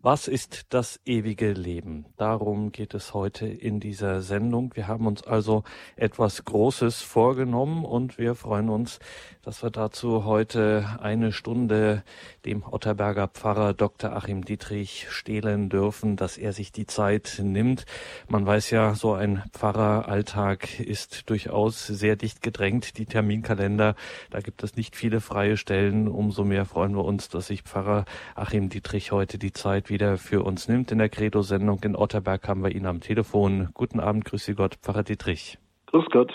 Was ist das ewige Leben? Darum geht es heute in dieser Sendung. Wir haben uns also etwas Großes vorgenommen und wir freuen uns, dass wir dazu heute eine Stunde dem Otterberger Pfarrer Dr. Achim Dietrich stehlen dürfen, dass er sich die Zeit nimmt. Man weiß ja, so ein Pfarreralltag ist durchaus sehr dicht gedrängt, die Terminkalender. Da gibt es nicht viele freie Stellen. Umso mehr freuen wir uns, dass sich Pfarrer Achim Dietrich heute die Zeit wieder für uns nimmt. In der Credo-Sendung in Otterberg haben wir ihn am Telefon. Guten Abend, grüße Gott, Pfarrer Dietrich. Grüß Gott.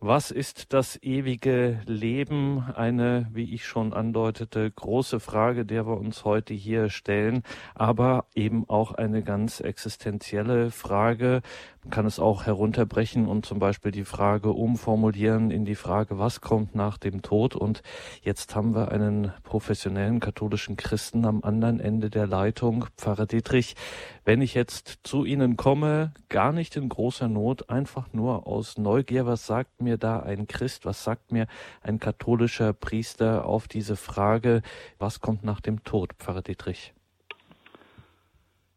Was ist das ewige Leben? Eine, wie ich schon andeutete, große Frage, der wir uns heute hier stellen, aber eben auch eine ganz existenzielle Frage. Man kann es auch herunterbrechen und zum Beispiel die Frage umformulieren in die Frage, was kommt nach dem Tod? Und jetzt haben wir einen professionellen katholischen Christen am anderen Ende der Leitung, Pfarrer Dietrich. Wenn ich jetzt zu Ihnen komme, gar nicht in großer Not, einfach nur aus Neugier, was sagt mir da ein Christ? Was sagt mir ein katholischer Priester auf diese Frage, was kommt nach dem Tod, Pfarrer Dietrich?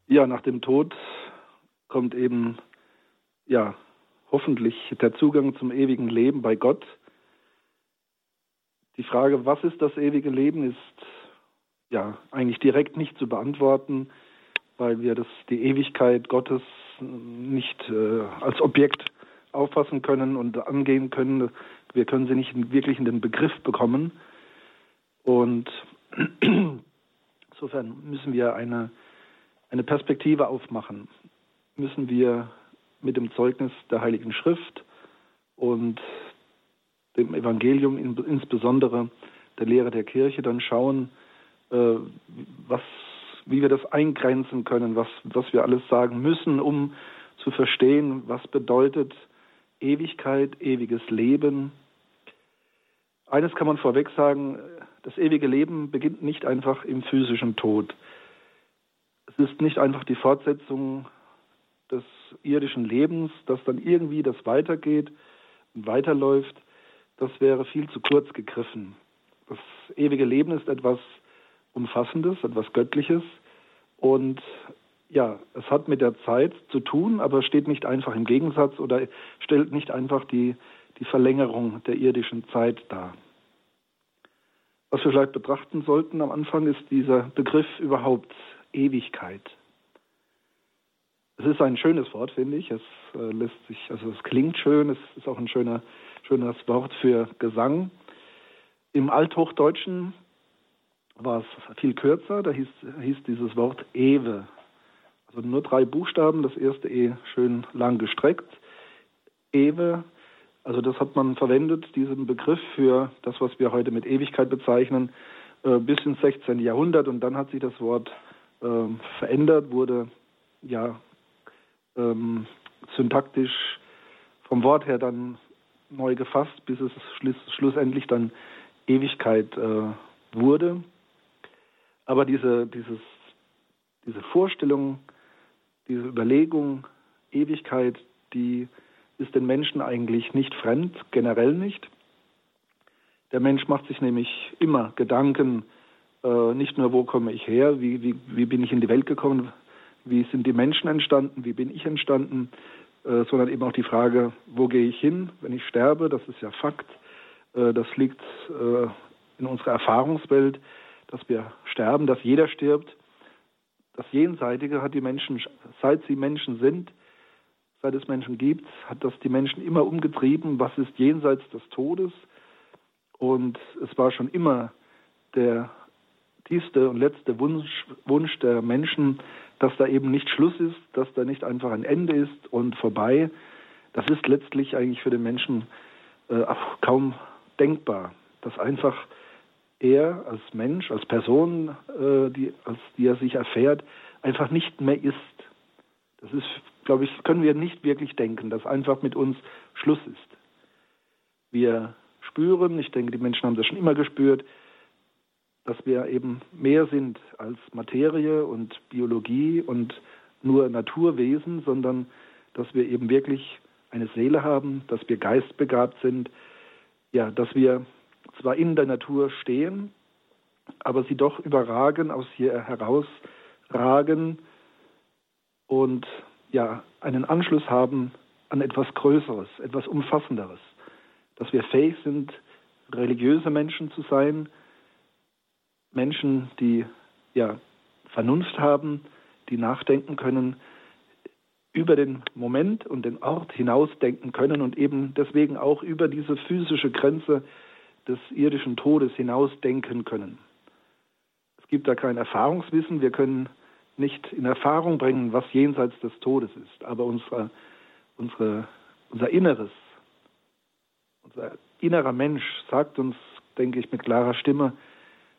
Ja, nach dem Tod kommt eben ja, hoffentlich der Zugang zum ewigen Leben bei Gott. Die Frage, was ist das ewige Leben, ist ja eigentlich direkt nicht zu beantworten, weil wir das, die Ewigkeit Gottes nicht äh, als Objekt auffassen können und angehen können. Wir können sie nicht wirklich in den Begriff bekommen. Und insofern müssen wir eine, eine Perspektive aufmachen. Müssen wir mit dem Zeugnis der Heiligen Schrift und dem Evangelium, insbesondere der Lehre der Kirche, dann schauen, äh, was, wie wir das eingrenzen können, was, was wir alles sagen müssen, um zu verstehen, was bedeutet Ewigkeit, ewiges Leben. Eines kann man vorweg sagen, das ewige Leben beginnt nicht einfach im physischen Tod. Es ist nicht einfach die Fortsetzung des irdischen Lebens, dass dann irgendwie das weitergeht und weiterläuft, das wäre viel zu kurz gegriffen. Das ewige Leben ist etwas Umfassendes, etwas Göttliches und ja, es hat mit der Zeit zu tun, aber steht nicht einfach im Gegensatz oder stellt nicht einfach die, die Verlängerung der irdischen Zeit dar. Was wir vielleicht betrachten sollten am Anfang ist dieser Begriff überhaupt Ewigkeit. Es ist ein schönes Wort, finde ich. Es äh, lässt sich, also es klingt schön, es ist auch ein schöner, schönes Wort für Gesang. Im Althochdeutschen war es viel kürzer, da hieß, hieß dieses Wort Ewe. Also nur drei Buchstaben, das erste E schön lang gestreckt. Ewe, also das hat man verwendet, diesen Begriff für das, was wir heute mit Ewigkeit bezeichnen, äh, bis ins 16. Jahrhundert und dann hat sich das Wort äh, verändert, wurde ja ähm, syntaktisch vom Wort her dann neu gefasst, bis es schluss, schlussendlich dann Ewigkeit äh, wurde. Aber diese, dieses, diese Vorstellung, diese Überlegung, Ewigkeit, die ist den Menschen eigentlich nicht fremd, generell nicht. Der Mensch macht sich nämlich immer Gedanken, äh, nicht nur, wo komme ich her, wie, wie, wie bin ich in die Welt gekommen, wie sind die Menschen entstanden, wie bin ich entstanden, äh, sondern eben auch die Frage, wo gehe ich hin, wenn ich sterbe, das ist ja Fakt, äh, das liegt äh, in unserer Erfahrungswelt, dass wir sterben, dass jeder stirbt. Das Jenseitige hat die Menschen, seit sie Menschen sind, seit es Menschen gibt, hat das die Menschen immer umgetrieben, was ist jenseits des Todes. Und es war schon immer der tiefste und letzte Wunsch, Wunsch der Menschen, dass da eben nicht Schluss ist, dass da nicht einfach ein Ende ist und vorbei. Das ist letztlich eigentlich für den Menschen äh, kaum denkbar, dass einfach er als Mensch, als Person, äh, die, als die er sich erfährt, einfach nicht mehr ist. Das ist, glaube ich, können wir nicht wirklich denken, dass einfach mit uns Schluss ist. Wir spüren, ich denke, die Menschen haben das schon immer gespürt, dass wir eben mehr sind als Materie und Biologie und nur Naturwesen, sondern dass wir eben wirklich eine Seele haben, dass wir geistbegabt sind, ja, dass wir zwar in der Natur stehen, aber sie doch überragen, aus ihr herausragen und ja, einen Anschluss haben an etwas Größeres, etwas Umfassenderes, dass wir fähig sind, religiöse Menschen zu sein, Menschen, die ja Vernunft haben, die nachdenken können, über den Moment und den Ort hinausdenken können und eben deswegen auch über diese physische Grenze des irdischen Todes hinausdenken können. Es gibt da kein Erfahrungswissen, wir können nicht in Erfahrung bringen, was jenseits des Todes ist, aber unsere, unsere, unser Inneres, unser innerer Mensch sagt uns, denke ich, mit klarer Stimme,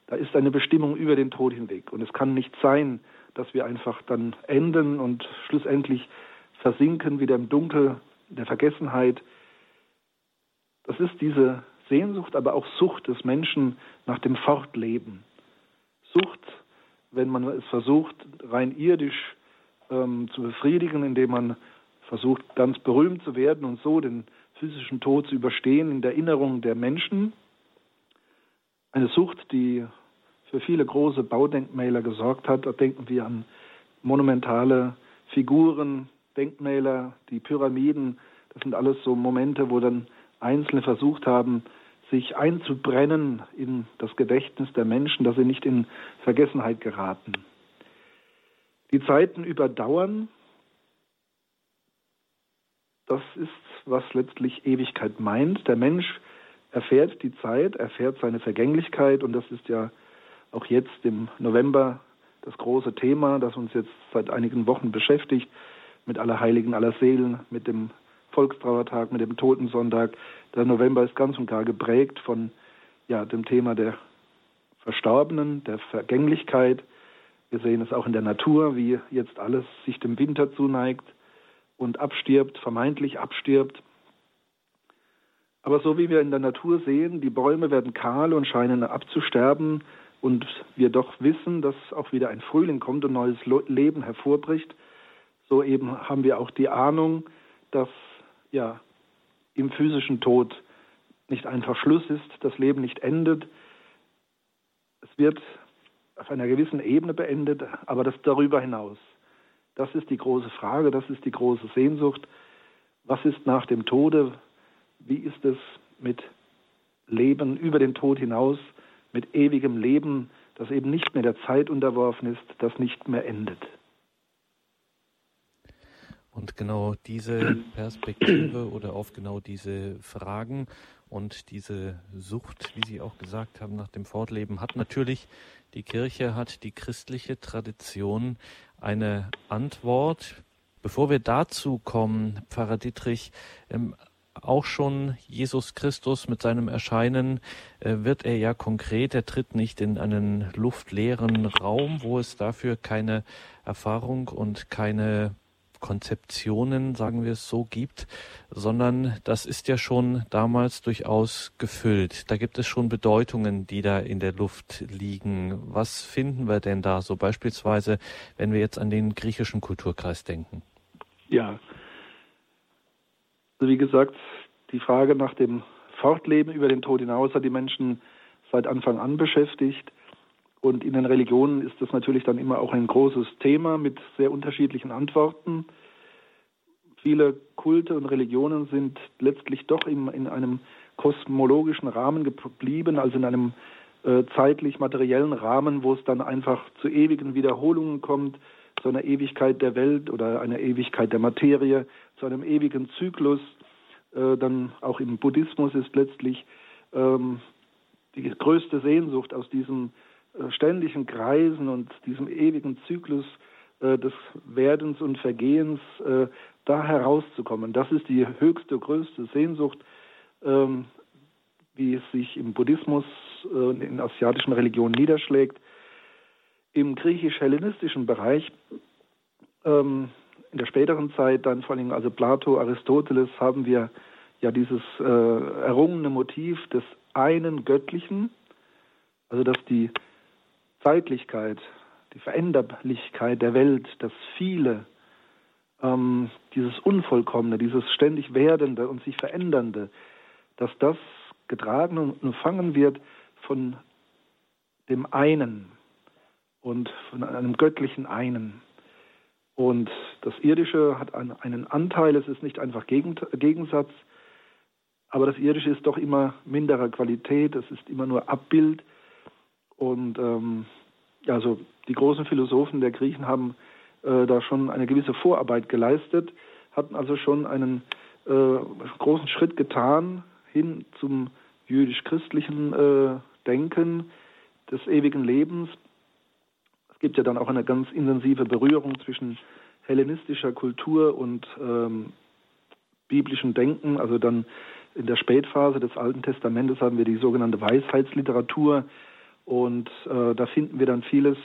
da ist eine Bestimmung über den Tod hinweg. Und es kann nicht sein, dass wir einfach dann enden und schlussendlich versinken wieder im Dunkel der Vergessenheit. Das ist diese Sehnsucht, aber auch Sucht des Menschen nach dem Fortleben. Sucht, wenn man es versucht, rein irdisch ähm, zu befriedigen, indem man versucht, ganz berühmt zu werden und so den physischen Tod zu überstehen in der Erinnerung der Menschen. Eine Sucht, die für viele große Baudenkmäler gesorgt hat. Da denken wir an monumentale Figuren, Denkmäler, die Pyramiden. Das sind alles so Momente, wo dann Einzelne versucht haben, sich einzubrennen in das Gedächtnis der Menschen, dass sie nicht in Vergessenheit geraten. Die Zeiten überdauern. Das ist, was letztlich Ewigkeit meint. Der Mensch erfährt die Zeit, erfährt seine Vergänglichkeit und das ist ja auch jetzt im November das große Thema, das uns jetzt seit einigen Wochen beschäftigt, mit Allerheiligen, Allerseelen, mit dem Volkstrauertag, mit dem Totensonntag. Der November ist ganz und gar geprägt von ja, dem Thema der Verstorbenen, der Vergänglichkeit. Wir sehen es auch in der Natur, wie jetzt alles sich dem Winter zuneigt und abstirbt, vermeintlich abstirbt. Aber so wie wir in der Natur sehen, die Bäume werden kahl und scheinen abzusterben, und wir doch wissen, dass auch wieder ein Frühling kommt und neues Leben hervorbricht, so eben haben wir auch die Ahnung, dass ja im physischen Tod nicht einfach Schluss ist, das Leben nicht endet. Es wird auf einer gewissen Ebene beendet, aber das darüber hinaus. Das ist die große Frage, das ist die große Sehnsucht. Was ist nach dem Tode? Wie ist es mit Leben über den Tod hinaus? mit ewigem Leben, das eben nicht mehr der Zeit unterworfen ist, das nicht mehr endet. Und genau diese Perspektive oder auf genau diese Fragen und diese Sucht, wie Sie auch gesagt haben, nach dem Fortleben hat natürlich die Kirche, hat die christliche Tradition eine Antwort. Bevor wir dazu kommen, Pfarrer Dietrich, ähm, auch schon Jesus Christus mit seinem Erscheinen äh, wird er ja konkret, er tritt nicht in einen luftleeren Raum, wo es dafür keine Erfahrung und keine Konzeptionen, sagen wir es so, gibt, sondern das ist ja schon damals durchaus gefüllt. Da gibt es schon Bedeutungen, die da in der Luft liegen. Was finden wir denn da so beispielsweise, wenn wir jetzt an den griechischen Kulturkreis denken? Ja, also wie gesagt, die Frage nach dem Fortleben über den Tod hinaus hat die Menschen seit Anfang an beschäftigt. Und in den Religionen ist das natürlich dann immer auch ein großes Thema mit sehr unterschiedlichen Antworten. Viele Kulte und Religionen sind letztlich doch in, in einem kosmologischen Rahmen geblieben, also in einem äh, zeitlich materiellen Rahmen, wo es dann einfach zu ewigen Wiederholungen kommt, zu einer Ewigkeit der Welt oder einer Ewigkeit der Materie, zu einem ewigen Zyklus. Äh, dann auch im Buddhismus ist letztlich ähm, die größte Sehnsucht aus diesem äh, ständigen Kreisen und diesem ewigen Zyklus äh, des Werdens und Vergehens äh, da herauszukommen. Das ist die höchste, größte Sehnsucht, ähm, wie es sich im Buddhismus, äh, in asiatischen Religionen niederschlägt. Im griechisch-hellenistischen Bereich, ähm, in der späteren Zeit, dann vor allem also Plato, Aristoteles, haben wir ja dieses äh, errungene Motiv des einen Göttlichen, also dass die Zeitlichkeit, die Veränderlichkeit der Welt, das Viele, ähm, dieses Unvollkommene, dieses ständig Werdende und sich Verändernde, dass das getragen und empfangen wird von dem einen und von einem göttlichen einen. Und das Irdische hat einen Anteil, es ist nicht einfach Gegensatz, aber das Irdische ist doch immer minderer Qualität, es ist immer nur Abbild. Und ähm, also die großen Philosophen der Griechen haben äh, da schon eine gewisse Vorarbeit geleistet, hatten also schon einen äh, großen Schritt getan hin zum jüdisch-christlichen äh, Denken des ewigen Lebens. Es gibt ja dann auch eine ganz intensive Berührung zwischen hellenistischer Kultur und ähm, biblischem Denken. Also dann in der Spätphase des Alten Testamentes haben wir die sogenannte Weisheitsliteratur und äh, da finden wir dann vieles,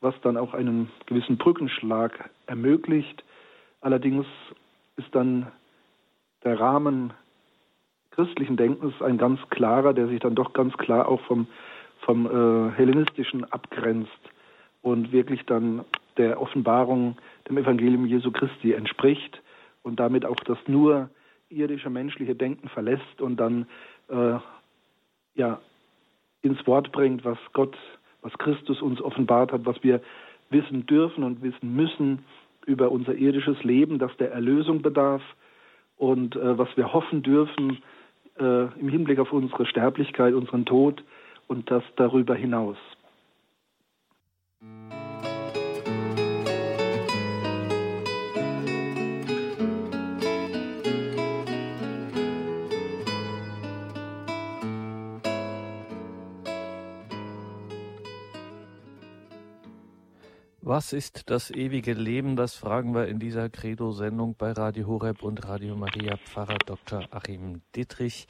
was dann auch einen gewissen Brückenschlag ermöglicht. Allerdings ist dann der Rahmen christlichen Denkens ein ganz klarer, der sich dann doch ganz klar auch vom, vom äh, hellenistischen abgrenzt und wirklich dann der Offenbarung, dem Evangelium Jesu Christi entspricht und damit auch das nur irdische menschliche Denken verlässt und dann äh, ja ins Wort bringt, was Gott, was Christus uns offenbart hat, was wir wissen dürfen und wissen müssen über unser irdisches Leben, das der Erlösung bedarf und äh, was wir hoffen dürfen äh, im Hinblick auf unsere Sterblichkeit, unseren Tod und das darüber hinaus. Was ist das ewige Leben? Das fragen wir in dieser Credo-Sendung bei Radio Horeb und Radio Maria. Pfarrer Dr. Achim Dittrich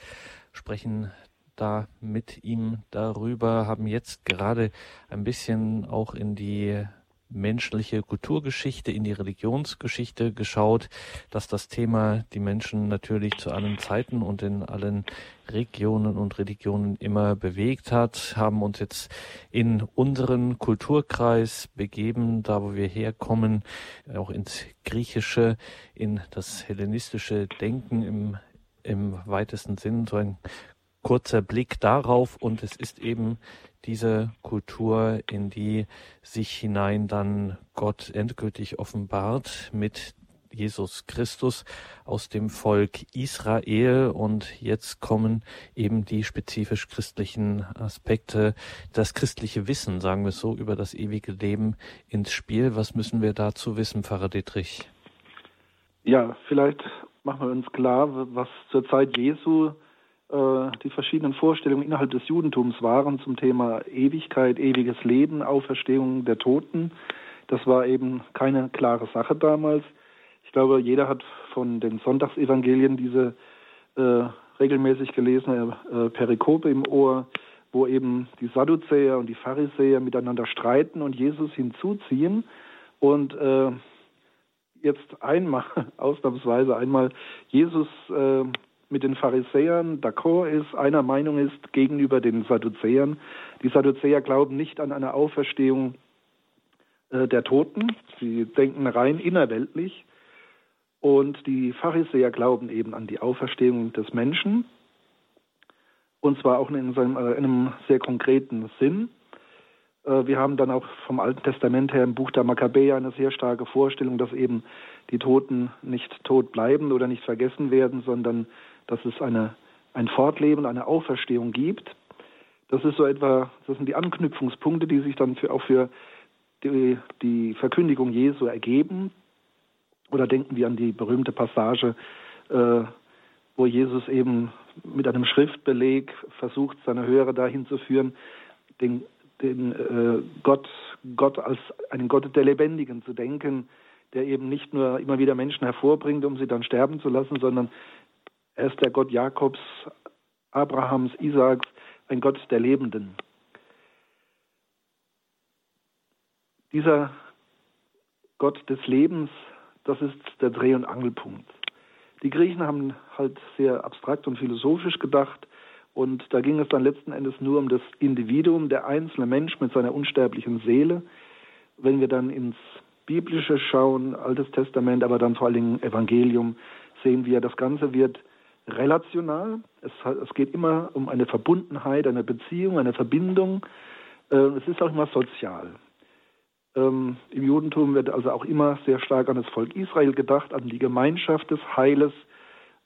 sprechen da mit ihm darüber, haben jetzt gerade ein bisschen auch in die menschliche Kulturgeschichte, in die Religionsgeschichte geschaut, dass das Thema die Menschen natürlich zu allen Zeiten und in allen Regionen und Religionen immer bewegt hat, haben uns jetzt in unseren Kulturkreis begeben, da wo wir herkommen, auch ins Griechische, in das hellenistische Denken im, im weitesten Sinn, so ein kurzer Blick darauf und es ist eben diese Kultur, in die sich hinein dann Gott endgültig offenbart mit Jesus Christus aus dem Volk Israel und jetzt kommen eben die spezifisch christlichen Aspekte, das christliche Wissen, sagen wir so, über das ewige Leben ins Spiel. Was müssen wir dazu wissen, Pfarrer Dietrich? Ja, vielleicht machen wir uns klar, was zur Zeit Jesu die verschiedenen Vorstellungen innerhalb des Judentums waren zum Thema Ewigkeit, ewiges Leben, Auferstehung der Toten. Das war eben keine klare Sache damals. Ich glaube, jeder hat von den Sonntagsevangelien diese äh, regelmäßig gelesene äh, Perikope im Ohr, wo eben die Sadduzäer und die Pharisäer miteinander streiten und Jesus hinzuziehen und äh, jetzt einmal, ausnahmsweise einmal, Jesus äh, mit den Pharisäern d'accord ist, einer Meinung ist gegenüber den Sadduzäern. Die Sadduzäer glauben nicht an eine Auferstehung äh, der Toten. Sie denken rein innerweltlich. Und die Pharisäer glauben eben an die Auferstehung des Menschen. Und zwar auch in, seinem, äh, in einem sehr konkreten Sinn. Äh, wir haben dann auch vom Alten Testament her im Buch der Makkabäer eine sehr starke Vorstellung, dass eben die Toten nicht tot bleiben oder nicht vergessen werden, sondern dass es eine, ein Fortleben, eine Auferstehung gibt. Das ist so etwa, das sind die Anknüpfungspunkte, die sich dann für, auch für die, die Verkündigung Jesu ergeben. Oder denken wir an die berühmte Passage, äh, wo Jesus eben mit einem Schriftbeleg versucht, seine Hörer dahin zu führen, den, den äh, Gott, Gott als einen Gott der Lebendigen zu denken, der eben nicht nur immer wieder Menschen hervorbringt, um sie dann sterben zu lassen, sondern er ist der Gott Jakobs, Abrahams, Isaaks, ein Gott der Lebenden. Dieser Gott des Lebens, das ist der Dreh- und Angelpunkt. Die Griechen haben halt sehr abstrakt und philosophisch gedacht und da ging es dann letzten Endes nur um das Individuum, der einzelne Mensch mit seiner unsterblichen Seele. Wenn wir dann ins Biblische schauen, Altes Testament, aber dann vor allen Dingen Evangelium, sehen wir, das Ganze wird relational. Es, es, geht immer um eine Verbundenheit, eine Beziehung, eine Verbindung Äh, es ist auch immer sozial. Ähm, Im Judentum wird also auch immer sehr stark an das Volk Israel gedacht, an die Gemeinschaft des Heiles,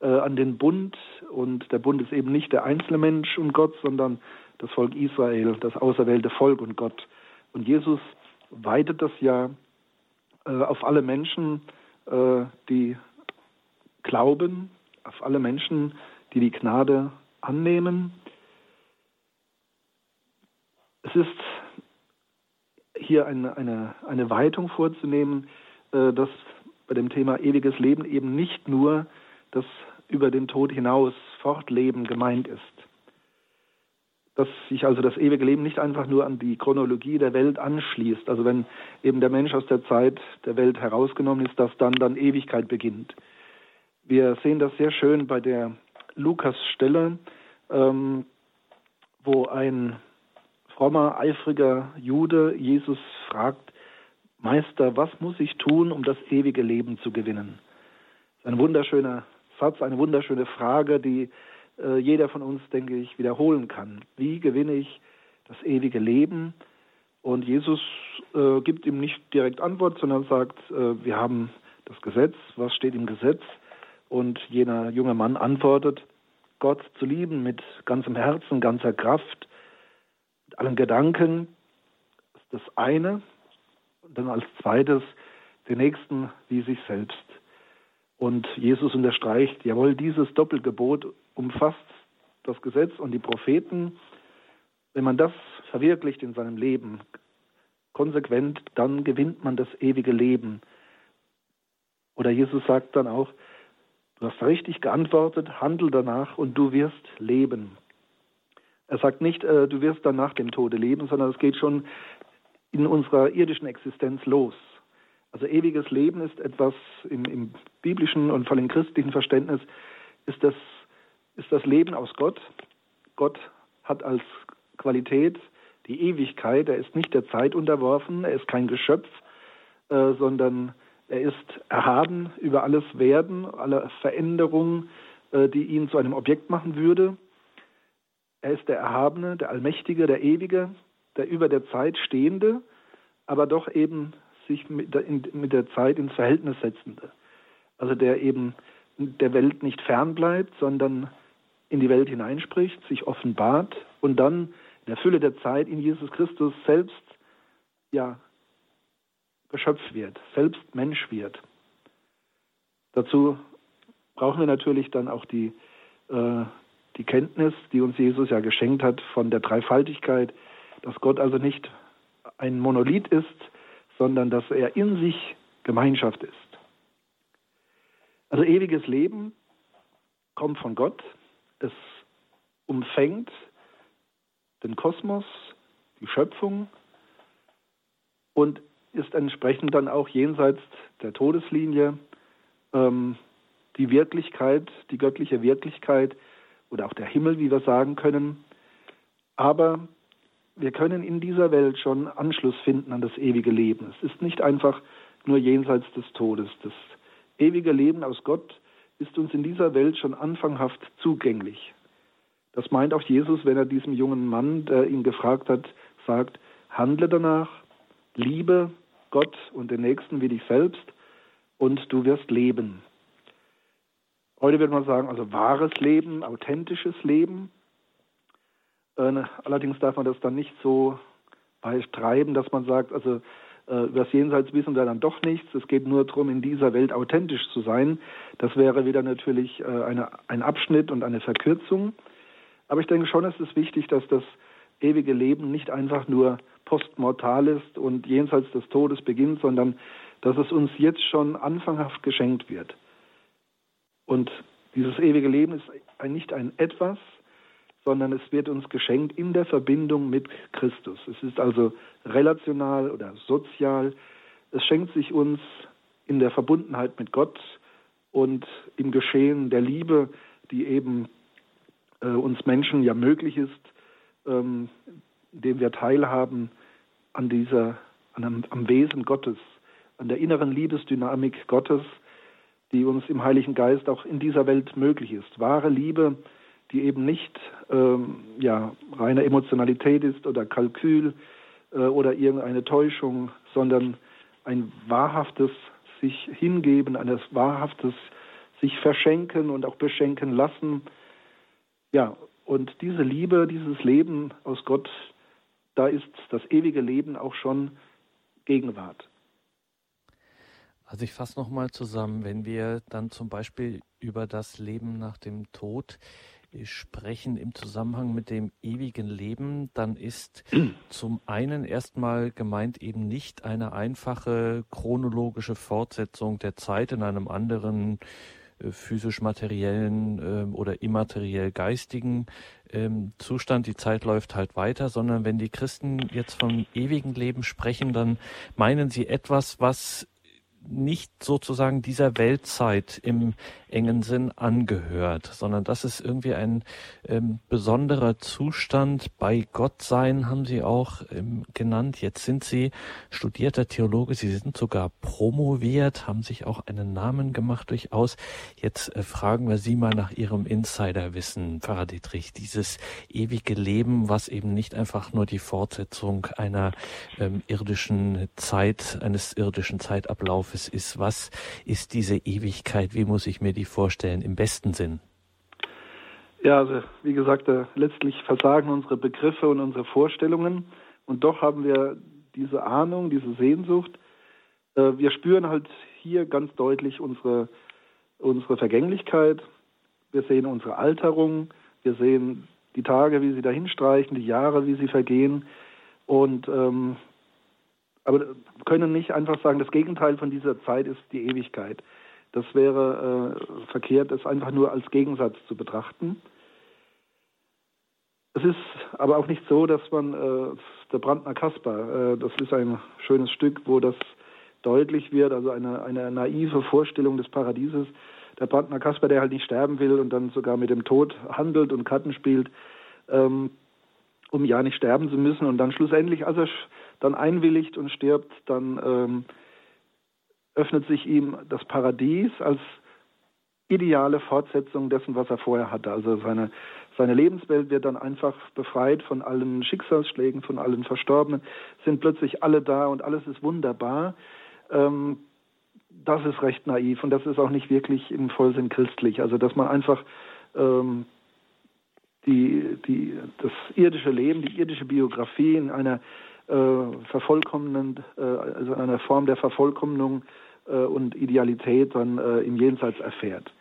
äh, an den Bund. Und der Bund ist eben nicht der einzelne Mensch und Gott, sondern das Volk Israel, das auserwählte Volk und Gott. Und Jesus weitet das ja äh, auf alle Menschen, äh, die glauben, auf alle Menschen, die die Gnade annehmen. Es ist hier eine, eine, eine Weitung vorzunehmen, äh, dass bei dem Thema ewiges Leben eben nicht nur das über den Tod hinaus Fortleben gemeint ist. Dass sich also das ewige Leben nicht einfach nur an die Chronologie der Welt anschließt. Also wenn eben der Mensch aus der Zeit der Welt herausgenommen ist, dass dann dann Ewigkeit beginnt. Wir sehen das sehr schön bei der Lukas-Stelle, ähm, wo ein frommer, eifriger Jude Jesus fragt, Meister, was muss ich tun, um das ewige Leben zu gewinnen? Das ist ein wunderschöner Satz, eine wunderschöne Frage, die äh, jeder von uns, denke ich, wiederholen kann. Wie gewinne ich das ewige Leben? Und Jesus äh, gibt ihm nicht direkt Antwort, sondern sagt, äh, wir haben das Gesetz, was steht im Gesetz? Und jener junge Mann antwortet, Gott zu lieben mit ganzem Herzen, ganzer Kraft, mit allen Gedanken das eine. Und dann als zweites den Nächsten wie sich selbst. Und Jesus unterstreicht, jawohl, dieses Doppelgebot umfasst das Gesetz und die Propheten. Wenn man das verwirklicht in seinem Leben, konsequent, dann gewinnt man das ewige Leben. Oder Jesus sagt dann auch, du hast richtig geantwortet, handel danach und du wirst leben. Er sagt nicht, äh, du wirst dann nach dem Tode leben, sondern es geht schon in unserer irdischen Existenz los. Also ewiges Leben ist etwas im, im biblischen und vor allem christlichen Verständnis, ist das, ist das Leben aus Gott. Gott hat als Qualität die Ewigkeit, er ist nicht der Zeit unterworfen, er ist kein Geschöpf, äh, sondern er ist erhaben über alles Werden, alle Veränderungen, äh, die ihn zu einem Objekt machen würde. Er ist der Erhabene, der Allmächtige, der Ewige, der über der Zeit Stehende, aber doch eben sich mit der, Zeit ins Verhältnis setzende. Also der eben der Welt nicht fern bleibt, sondern in die Welt hineinspricht, sich offenbart und dann in der Fülle der Zeit in Jesus Christus selbst ja Geschöpf wird, selbst Mensch wird. Dazu brauchen wir natürlich dann auch die äh, die Kenntnis, die uns Jesus ja geschenkt hat von der Dreifaltigkeit, dass Gott also nicht ein Monolith ist, sondern dass er in sich Gemeinschaft ist. Also ewiges Leben kommt von Gott, es umfängt den Kosmos, die Schöpfung und ist entsprechend dann auch jenseits der Todeslinie ähm, die Wirklichkeit, die göttliche Wirklichkeit, oder auch der Himmel, wie wir sagen können. Aber wir können in dieser Welt schon Anschluss finden an das ewige Leben. Es ist nicht einfach nur jenseits des Todes. Das ewige Leben aus Gott ist uns in dieser Welt schon anfanghaft zugänglich. Das meint auch Jesus, wenn er diesem jungen Mann, der ihn gefragt hat, sagt, handle danach, liebe Gott und den Nächsten wie dich selbst und du wirst leben. Heute würde man sagen, also wahres Leben, authentisches Leben. Äh, allerdings darf man das dann nicht so weit treiben, dass man sagt, also äh, über das Jenseits wissen wir dann doch nichts. Es geht nur darum, in dieser Welt authentisch zu sein. Das wäre wieder natürlich äh, eine, ein Abschnitt und eine Verkürzung. Aber ich denke schon, es ist wichtig, dass das ewige Leben nicht einfach nur postmortal ist und jenseits des Todes beginnt, sondern dass es uns jetzt schon anfanghaft geschenkt wird. Und dieses ewige Leben ist nicht ein etwas, sondern es wird uns geschenkt in der Verbindung mit Christus. Es ist also relational oder sozial. Es schenkt sich uns in der Verbundenheit mit Gott und im Geschehen der Liebe, die eben äh, uns Menschen ja möglich ist, ähm, indem wir teilhaben an dieser, an einem, am Wesen Gottes, an der inneren Liebesdynamik Gottes, die uns im Heiligen Geist auch in dieser Welt möglich ist. Wahre Liebe die eben nicht ähm, ja, reine Emotionalität ist oder Kalkül äh, oder irgendeine Täuschung, sondern ein wahrhaftes sich hingeben, ein wahrhaftes sich verschenken und auch beschenken lassen. Ja, und diese Liebe, dieses Leben aus Gott, da ist das ewige Leben auch schon Gegenwart. Also ich fasse nochmal zusammen, wenn wir dann zum Beispiel über das Leben nach dem Tod sprechen im Zusammenhang mit dem ewigen Leben, dann ist zum einen erstmal gemeint eben nicht eine einfache chronologische Fortsetzung der Zeit in einem anderen äh, physisch-materiellen äh, oder immateriell-geistigen ähm, Zustand, die Zeit läuft halt weiter, sondern wenn die Christen jetzt vom ewigen Leben sprechen, dann meinen sie etwas, was nicht sozusagen dieser Weltzeit im engen Sinn angehört, sondern das ist irgendwie ein ähm, besonderer Zustand. Bei Gott sein haben Sie auch ähm, genannt. Jetzt sind Sie studierter Theologe. Sie sind sogar promoviert, haben sich auch einen Namen gemacht durchaus. Jetzt äh, fragen wir Sie mal nach Ihrem Insiderwissen, Pfarrer Dietrich. Dieses ewige Leben, was eben nicht einfach nur die Fortsetzung einer ähm, irdischen Zeit, eines irdischen Zeitablaufes ist. Was ist diese Ewigkeit? Wie muss ich mir die vorstellen, im besten Sinn? Ja, also wie gesagt, äh, letztlich versagen unsere Begriffe und unsere Vorstellungen. Und doch haben wir diese Ahnung, diese Sehnsucht. Äh, wir spüren halt hier ganz deutlich unsere, unsere Vergänglichkeit. Wir sehen unsere Alterung. Wir sehen die Tage, wie sie dahinstreichen, die Jahre, wie sie vergehen. Und ähm, aber können nicht einfach sagen, das Gegenteil von dieser Zeit ist die Ewigkeit. Das wäre äh, verkehrt, es einfach nur als Gegensatz zu betrachten. Es ist aber auch nicht so, dass man äh, der Brandner Kasper, äh, das ist ein schönes Stück, wo das deutlich wird, also eine, eine naive Vorstellung des Paradieses. Der Brandner Kasper, der halt nicht sterben will und dann sogar mit dem Tod handelt und Karten spielt, ähm, um ja nicht sterben zu müssen und dann schlussendlich, als er dann einwilligt und stirbt, dann ähm, öffnet sich ihm das Paradies als ideale Fortsetzung dessen, was er vorher hatte. Also seine, seine Lebenswelt wird dann einfach befreit von allen Schicksalsschlägen, von allen Verstorbenen, sind plötzlich alle da und alles ist wunderbar. Ähm, das ist recht naiv und das ist auch nicht wirklich im Vollsinn christlich. Also dass man einfach ähm, die, die, das irdische Leben, die irdische Biografie in einer vervollkommnend, äh, also einer Form der Vervollkommnung äh, und Idealität dann äh, im Jenseits erfährt.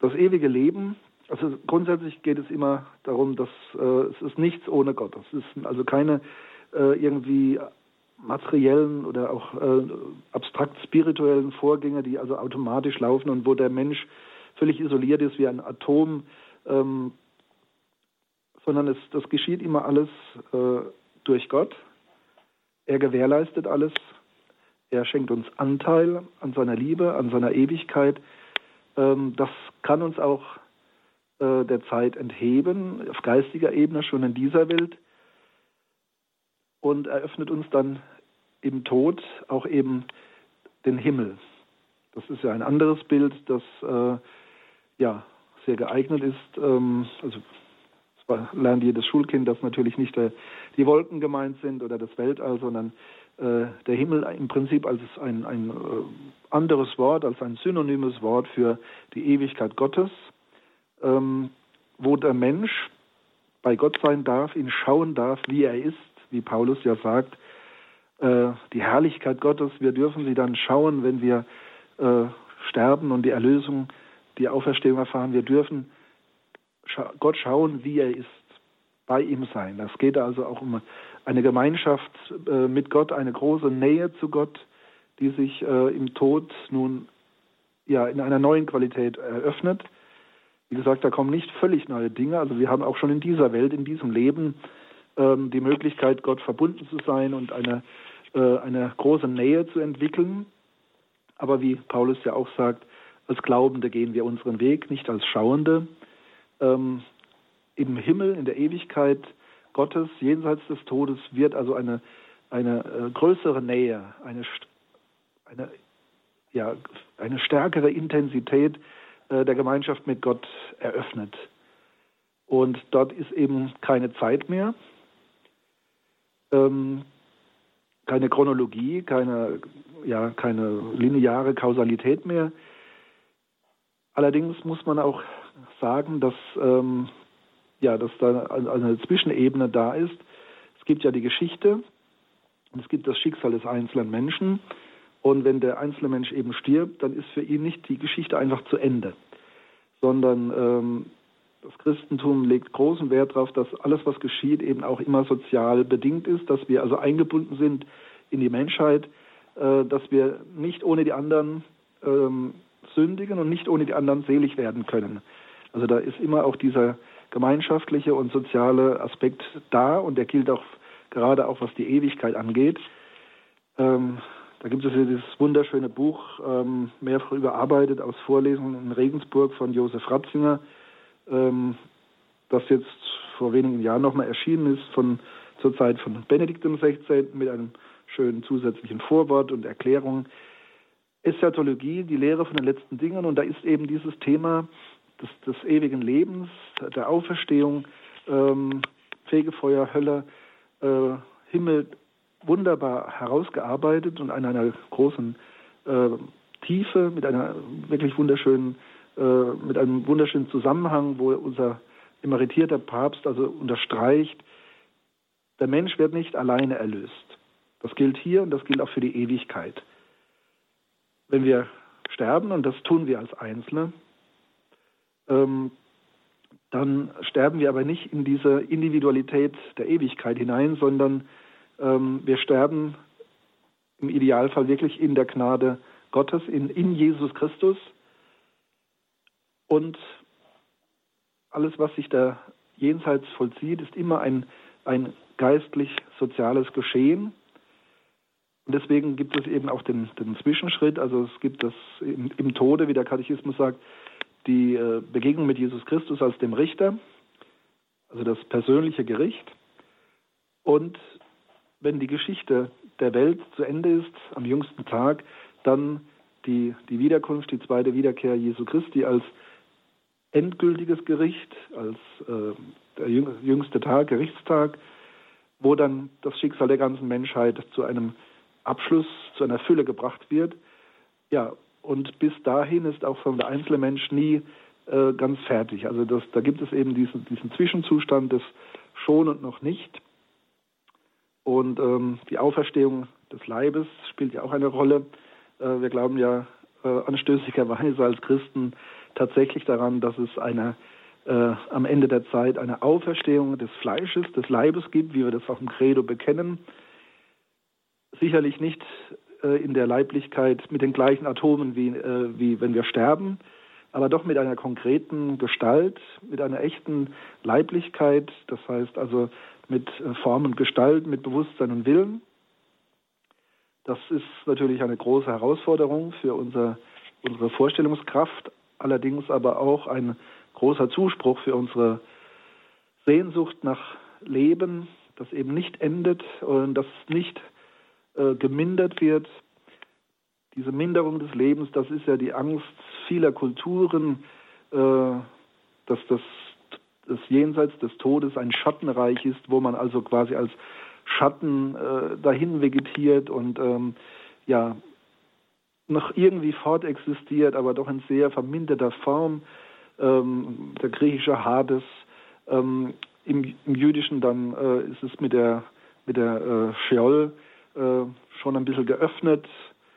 Das ewige Leben, also grundsätzlich geht es immer darum, dass äh, es ist nichts ohne Gott. Es ist also keine äh, irgendwie materiellen oder auch äh, abstrakt spirituellen Vorgänge, die also automatisch laufen und wo der Mensch völlig isoliert ist wie ein Atom, ähm, sondern es, das geschieht immer alles äh, durch Gott. Er gewährleistet alles er schenkt uns Anteil an seiner Liebe, an seiner Ewigkeit. Ähm, das kann uns auch äh, der Zeit entheben, auf geistiger Ebene schon in dieser Welt. Und eröffnet uns dann im Tod auch eben den Himmel. Das ist ja ein anderes Bild, das äh, ja sehr geeignet ist. Ähm, also lernt jedes Schulkind, dass natürlich nicht der, die Wolken gemeint sind oder das Weltall, sondern äh, der Himmel im Prinzip als ein, ein äh, anderes Wort, als ein synonymes Wort für die Ewigkeit Gottes, ähm, wo der Mensch bei Gott sein darf, ihn schauen darf, wie er ist, wie Paulus ja sagt, äh, die Herrlichkeit Gottes, wir dürfen sie dann schauen, wenn wir äh, sterben und die Erlösung, die Auferstehung erfahren. Wir dürfen Gott schauen, wie er ist, bei ihm sein. Das geht also auch um eine Gemeinschaft äh, mit Gott, eine große Nähe zu Gott, die sich äh, im Tod nun ja in einer neuen Qualität eröffnet. Wie gesagt, da kommen nicht völlig neue Dinge. Also wir haben auch schon in dieser Welt, in diesem Leben ähm, die Möglichkeit, Gott verbunden zu sein und eine, äh, eine große Nähe zu entwickeln. Aber wie Paulus ja auch sagt, als Glaubende gehen wir unseren Weg, nicht als Schauende. Ähm, Im Himmel, in der Ewigkeit, Gottes jenseits des Todes wird also eine, eine äh, größere Nähe, eine, eine, ja, eine stärkere Intensität äh, der Gemeinschaft mit Gott eröffnet. Und dort ist eben keine Zeit mehr, ähm, keine Chronologie, keine, ja, keine lineare Kausalität mehr. Allerdings muss man auch sagen, dass, ähm, ja, dass da eine Zwischenebene da ist. Es gibt ja die Geschichte und es gibt das Schicksal des einzelnen Menschen. Und wenn der einzelne Mensch eben stirbt, dann ist für ihn nicht die Geschichte einfach zu Ende, sondern ähm, das Christentum legt großen Wert darauf, dass alles, was geschieht, eben auch immer sozial bedingt ist, dass wir also eingebunden sind in die Menschheit, äh, dass wir nicht ohne die anderen ähm, sündigen und nicht ohne die anderen selig werden können. Also da ist immer auch dieser gemeinschaftliche und soziale Aspekt da und der gilt auch gerade auch was die Ewigkeit angeht. Ähm, da gibt es ja dieses wunderschöne Buch, ähm, mehrfach überarbeitet aus Vorlesungen in Regensburg von Josef Ratzinger, ähm, das jetzt vor wenigen Jahren nochmal erschienen ist, von, zur Zeit von Benedikt XVI. mit einem schönen zusätzlichen Vorwort und Erklärung. Eschatologie, die Lehre von den letzten Dingen, und da ist eben dieses Thema des, des ewigen Lebens, der Auferstehung, ähm, Fegefeuer, Hölle, äh, Himmel wunderbar herausgearbeitet und an einer großen äh, Tiefe, mit einer wirklich wunderschönen äh, mit einem wunderschönen Zusammenhang, wo unser emeritierter Papst also unterstreicht, der Mensch wird nicht alleine erlöst. Das gilt hier und das gilt auch für die Ewigkeit. Wenn wir sterben, und das tun wir als Einzelne, ähm, dann sterben wir aber nicht in diese Individualität der Ewigkeit hinein, sondern ähm, wir sterben im Idealfall wirklich in der Gnade Gottes, in, in Jesus Christus, und alles, was sich da jenseits vollzieht, ist immer ein, ein geistlich-soziales Geschehen. Und deswegen gibt es eben auch den, den Zwischenschritt, also es gibt das im, im, Tode, wie der Katechismus sagt, die äh, Begegnung mit Jesus Christus als dem Richter, also das persönliche Gericht. Und wenn die Geschichte der Welt zu Ende ist, am jüngsten Tag, dann die, die Wiederkunft, die zweite Wiederkehr Jesu Christi als endgültiges Gericht, als äh, der jüngste Tag, Gerichtstag, wo dann das Schicksal der ganzen Menschheit zu einem Abschluss, zu einer Fülle gebracht wird. Ja, und bis dahin ist auch von der einzelne Mensch nie äh, ganz fertig. Also das, da gibt es eben diesen, diesen Zwischenzustand des schon und noch nicht. Und ähm, die Auferstehung des Leibes spielt ja auch eine Rolle. Äh, wir glauben ja äh, anstößigerweise als Christen tatsächlich daran, dass es eine äh, am Ende der Zeit eine Auferstehung des Fleisches, des Leibes gibt, wie wir das auch im Credo bekennen. Sicherlich nicht äh, in der Leiblichkeit mit den gleichen Atomen wie, äh, wie wenn wir sterben, aber doch mit einer konkreten Gestalt, mit einer echten Leiblichkeit, das heißt also mit äh, Form und Gestalt, mit Bewusstsein und Willen. Das ist natürlich eine große Herausforderung für unser, unsere Vorstellungskraft, allerdings aber auch ein großer Zuspruch für unsere Sehnsucht nach Leben, das eben nicht endet und das nicht äh, gemindert wird. Diese Minderung des Lebens, das ist ja die Angst vieler Kulturen, äh, dass das, das Jenseits des Todes ein Schattenreich ist, wo man also quasi als Schatten äh, dahin vegetiert und ähm, ja noch irgendwie fortexistiert, aber doch in sehr verminderter Form. Ähm, der griechische Hades, ähm, im, im, Jüdischen dann äh, ist es mit der, mit der äh, Sheol schon ein bisschen geöffnet.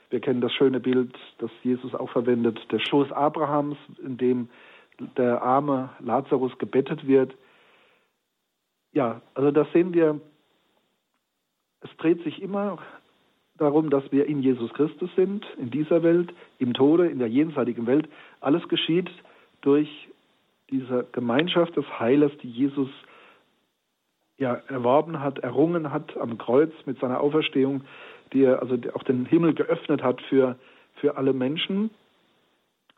Wir kennen das schöne Bild, das Jesus auch verwendet, der Schoß Abrahams, in dem der arme Lazarus gebettet wird. Ja, also das sehen wir, es dreht sich immer darum, dass wir in Jesus Christus sind, in dieser Welt, im Tode, in der jenseitigen Welt. Alles geschieht durch diese Gemeinschaft des Heilers, die Jesus ja erworben hat, errungen hat am Kreuz mit seiner Auferstehung, die er also auch den Himmel geöffnet hat für, für alle Menschen,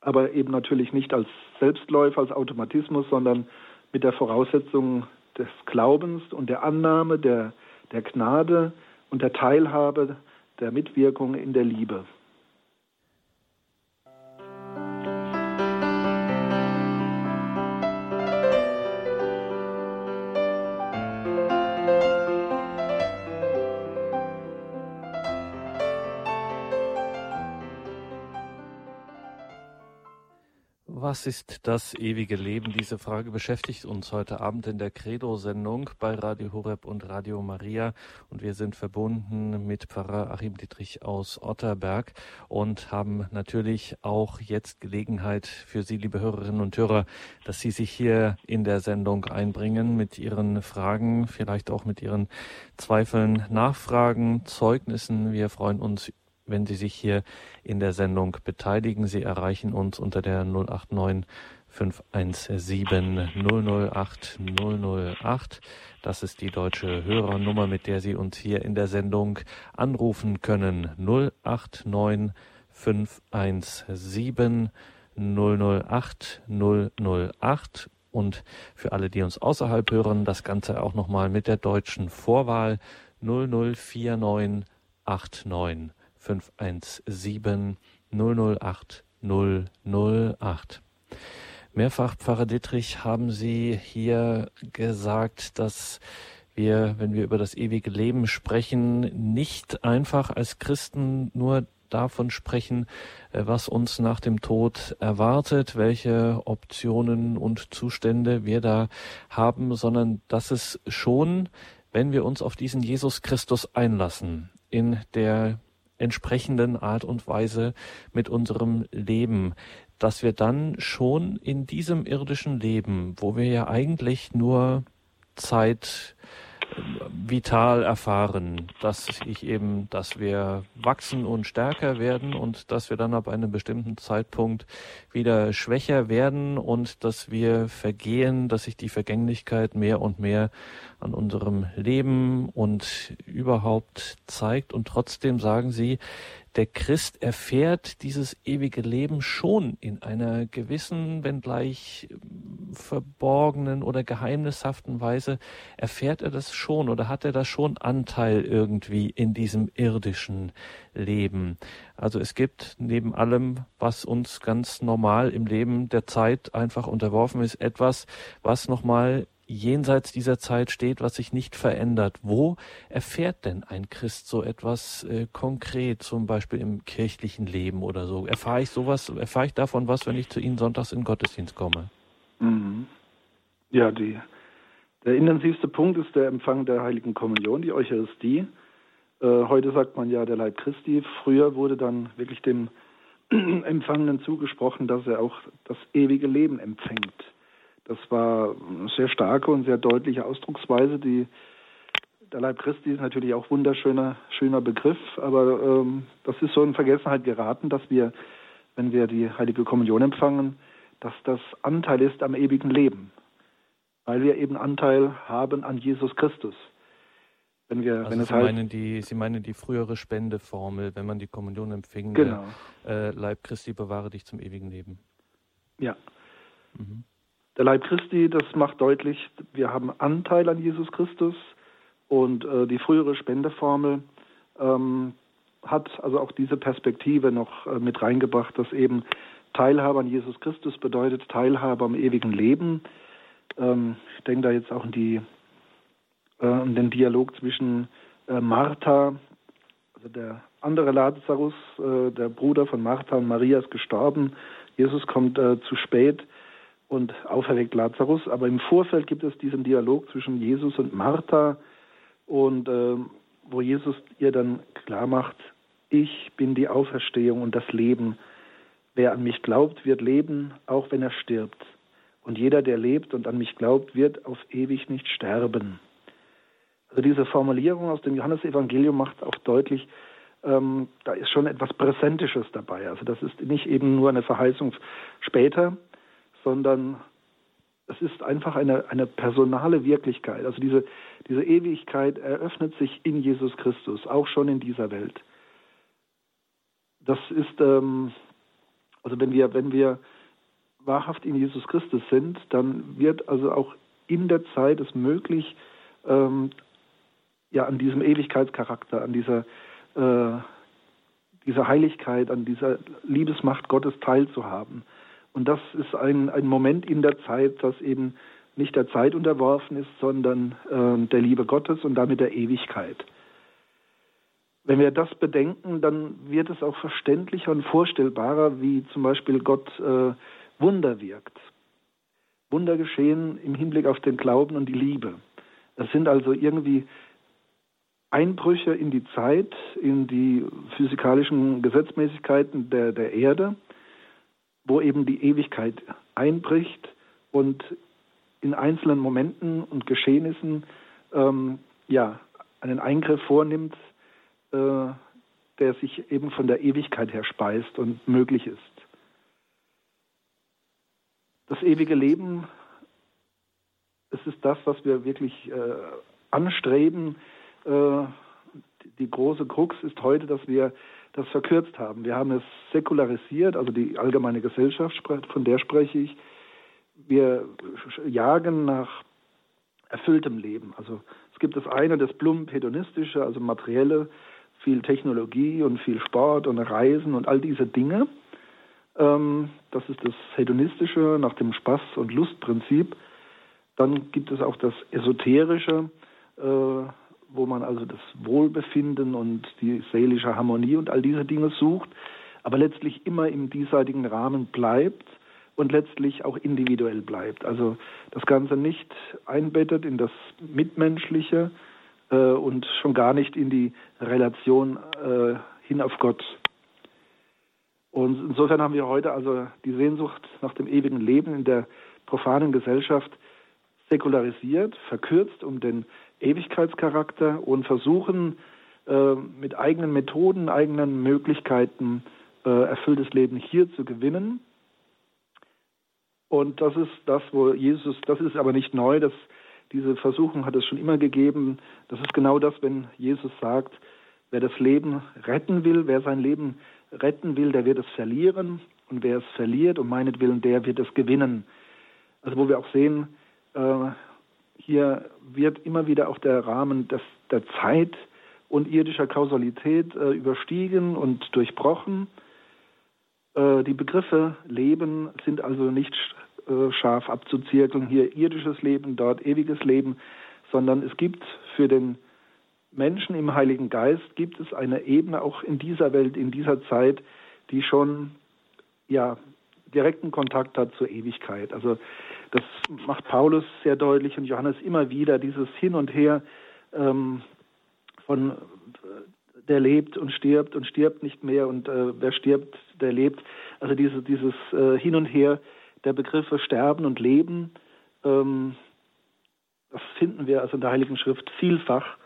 aber eben natürlich nicht als Selbstläufer, als Automatismus, sondern mit der Voraussetzung des Glaubens und der Annahme, der, der Gnade und der Teilhabe der Mitwirkung in der Liebe. Was ist das ewige Leben? Diese Frage beschäftigt uns heute Abend in der Credo-Sendung bei Radio Horeb und Radio Maria. Und wir sind verbunden mit Pfarrer Achim Dietrich aus Otterberg und haben natürlich auch jetzt Gelegenheit für Sie, liebe Hörerinnen und Hörer, dass Sie sich hier in der Sendung einbringen mit Ihren Fragen, vielleicht auch mit Ihren Zweifeln, Nachfragen, Zeugnissen. Wir freuen uns wenn Sie sich hier in der Sendung beteiligen. Sie erreichen uns unter der 089 517 008 008. Das ist die deutsche Hörernummer, mit der Sie uns hier in der Sendung anrufen können. 089 517 008 008 und für alle, die uns außerhalb hören, das Ganze auch nochmal mit der deutschen Vorwahl 0049 89 517 008 008. Mehrfach, Pfarrer Dittrich, haben Sie hier gesagt, dass wir, wenn wir über das ewige Leben sprechen, nicht einfach als Christen nur davon sprechen, äh, was uns nach dem Tod erwartet, welche Optionen und Zustände wir da haben, sondern dass es schon, wenn wir uns auf diesen Jesus Christus einlassen, in der entsprechenden Art und Weise mit unserem Leben, dass wir dann schon in diesem irdischen Leben, wo wir ja eigentlich nur Zeit vital erfahren, dass ich eben, dass wir wachsen und stärker werden und dass wir dann ab einem bestimmten Zeitpunkt wieder schwächer werden und dass wir vergehen, dass sich die Vergänglichkeit mehr und mehr an unserem Leben und überhaupt zeigt. Und trotzdem sagen sie, der Christ erfährt dieses ewige Leben schon in einer gewissen, wenngleich ähm, verborgenen oder geheimnishaften Weise, erfährt er das schon oder hat er da schon Anteil irgendwie in diesem irdischen Leben. Also es gibt neben allem, was uns ganz normal im Leben der Zeit einfach unterworfen ist, etwas, was nochmal jenseits dieser Zeit steht, was sich nicht verändert. Wo erfährt denn ein Christ so etwas äh, konkret, zum Beispiel im kirchlichen Leben oder so? Erfahre ich sowas, erfahre ich davon was, wenn ich zu Ihnen sonntags in Gottesdienst komme? Mhm. Ja, die, der intensivste Punkt ist der Empfang der Heiligen Kommunion, die Eucharistie. Äh, heute sagt man ja der Leib Christi. Früher wurde dann wirklich dem Empfangenen zugesprochen, dass er auch das ewige Leben empfängt. Das war eine sehr starke und sehr deutliche Ausdrucksweise. Die, der Leib Christi ist natürlich auch wunderschöner schöner Begriff, aber ähm, das ist so in Vergessenheit geraten, dass wir, wenn wir die Heilige Kommunion empfangen, dass das Anteil ist am ewigen Leben, weil wir eben Anteil haben an Jesus Christus. Wenn wir, also wenn Sie, meinen die, Sie meinen die frühere Spendeformel, wenn man die Kommunion empfing, genau. der, äh, Leib Christi bewahre dich zum ewigen Leben. Ja. Mhm. Der Leib Christi, das macht deutlich, wir haben Anteil an Jesus Christus und äh, die frühere Spendeformel ähm, hat also auch diese Perspektive noch äh, mit reingebracht, dass eben Teilhabe an Jesus Christus bedeutet Teilhabe am ewigen Leben. Ähm, ich denke da jetzt auch an, die, äh, an den Dialog zwischen äh, Martha, also der andere Lazarus, äh, der Bruder von Martha und Maria ist gestorben. Jesus kommt äh, zu spät und auferweckt Lazarus. Aber im Vorfeld gibt es diesen Dialog zwischen Jesus und Martha und äh, wo Jesus ihr dann klar macht, ich bin die Auferstehung und das Leben. Wer an mich glaubt, wird leben, auch wenn er stirbt. Und jeder, der lebt und an mich glaubt, wird auf ewig nicht sterben. Also diese Formulierung aus dem Johannesevangelium macht auch deutlich, ähm, da ist schon etwas Präsentisches dabei. Also das ist nicht eben nur eine Verheißung später, sondern es ist einfach eine, eine personale Wirklichkeit. Also diese, diese Ewigkeit eröffnet sich in Jesus Christus, auch schon in dieser Welt. Das ist, ähm, also wenn wir, wenn wir wahrhaft in Jesus Christus sind, dann wird also auch in der Zeit es möglich, ähm, ja, an diesem Ewigkeitscharakter, an dieser, äh, dieser Heiligkeit, an dieser Liebesmacht Gottes teilzuhaben. Und das ist ein, ein Moment in der Zeit, das eben nicht der Zeit unterworfen ist, sondern äh, der Liebe Gottes und damit der Ewigkeit. Wenn wir das bedenken, dann wird es auch verständlicher und vorstellbarer, wie zum Beispiel Gott äh, Wunder wirkt. Wunder geschehen im Hinblick auf den Glauben und die Liebe. Es sind also irgendwie Einbrüche in die Zeit, in die physikalischen Gesetzmäßigkeiten der, der Erde, wo eben die Ewigkeit einbricht und in einzelnen Momenten und Geschehnissen ähm, ja, einen Eingriff vornimmt, äh, der sich eben von der Ewigkeit her speist und möglich ist. Das ewige Leben, es ist das, was wir wirklich äh, anstreben. Äh, die große Krux ist heute, dass wir das verkürzt haben. Wir haben es säkularisiert, also die allgemeine Gesellschaft, von der spreche ich. Wir jagen nach erfülltem Leben. Also es gibt das eine, das plump hedonistische, also materielle, viel Technologie und viel Sport und Reisen und all diese Dinge. Ähm, das ist das hedonistische nach dem Spaß- und Lustprinzip. Dann gibt es auch das esoterische, äh, wo man also das Wohlbefinden und die seelische Harmonie und all diese Dinge sucht, aber letztlich immer im diesseitigen Rahmen bleibt und letztlich auch individuell bleibt. Also das Ganze nicht einbettet in das Mitmenschliche äh, und schon gar nicht in die Relation äh, hin auf Gott. Und insofern haben wir heute also die Sehnsucht nach dem ewigen Leben in der profanen Gesellschaft säkularisiert, verkürzt um den Ewigkeitscharakter und versuchen äh, mit eigenen Methoden, eigenen Möglichkeiten äh, erfülltes Leben hier zu gewinnen. Und das ist das, wo Jesus, das ist aber nicht neu, das, diese Versuchung hat es schon immer gegeben. Das ist genau das, wenn Jesus sagt, wer das Leben retten will, wer sein Leben retten will, der wird es verlieren. Und wer es verliert, um meinetwillen, der wird es gewinnen. Also wo wir auch sehen, äh, hier wird immer wieder auch der Rahmen des, der Zeit und irdischer Kausalität äh, überstiegen und durchbrochen. Äh, die Begriffe Leben sind also nicht äh, scharf abzuzirkeln, hier irdisches Leben, dort ewiges Leben, sondern es gibt für den Menschen im Heiligen Geist gibt es eine Ebene auch in dieser Welt, in dieser Zeit, die schon ja direkten Kontakt hat zur Ewigkeit. Also das macht Paulus sehr deutlich und Johannes immer wieder, dieses Hin und Her ähm, von der lebt und stirbt und stirbt nicht mehr und äh, wer stirbt, der lebt. Also diese, dieses äh, Hin und Her der Begriffe Sterben und Leben, ähm, das finden wir also in der Heiligen Schrift vielfach.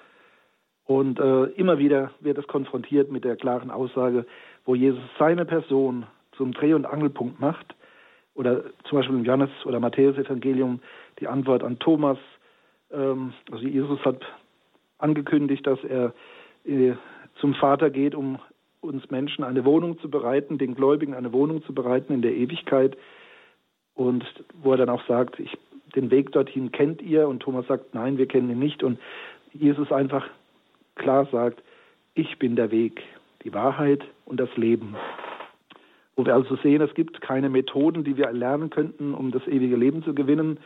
Und äh, immer wieder wird es konfrontiert mit der klaren Aussage, wo Jesus seine Person zum Dreh- und Angelpunkt macht. Oder zum Beispiel im Johannes- oder Matthäus-Evangelium die Antwort an Thomas. Ähm, also Jesus hat angekündigt, dass er äh, zum Vater geht, um uns Menschen eine Wohnung zu bereiten, den Gläubigen eine Wohnung zu bereiten in der Ewigkeit. Und wo er dann auch sagt, ich, den Weg dorthin kennt ihr. Und Thomas sagt, nein, wir kennen ihn nicht. Und Jesus einfach klar sagt, ich bin der Weg, die Wahrheit und das Leben. Wo wir also sehen, es gibt keine Methoden, die wir erlernen könnten, um das ewige Leben zu gewinnen.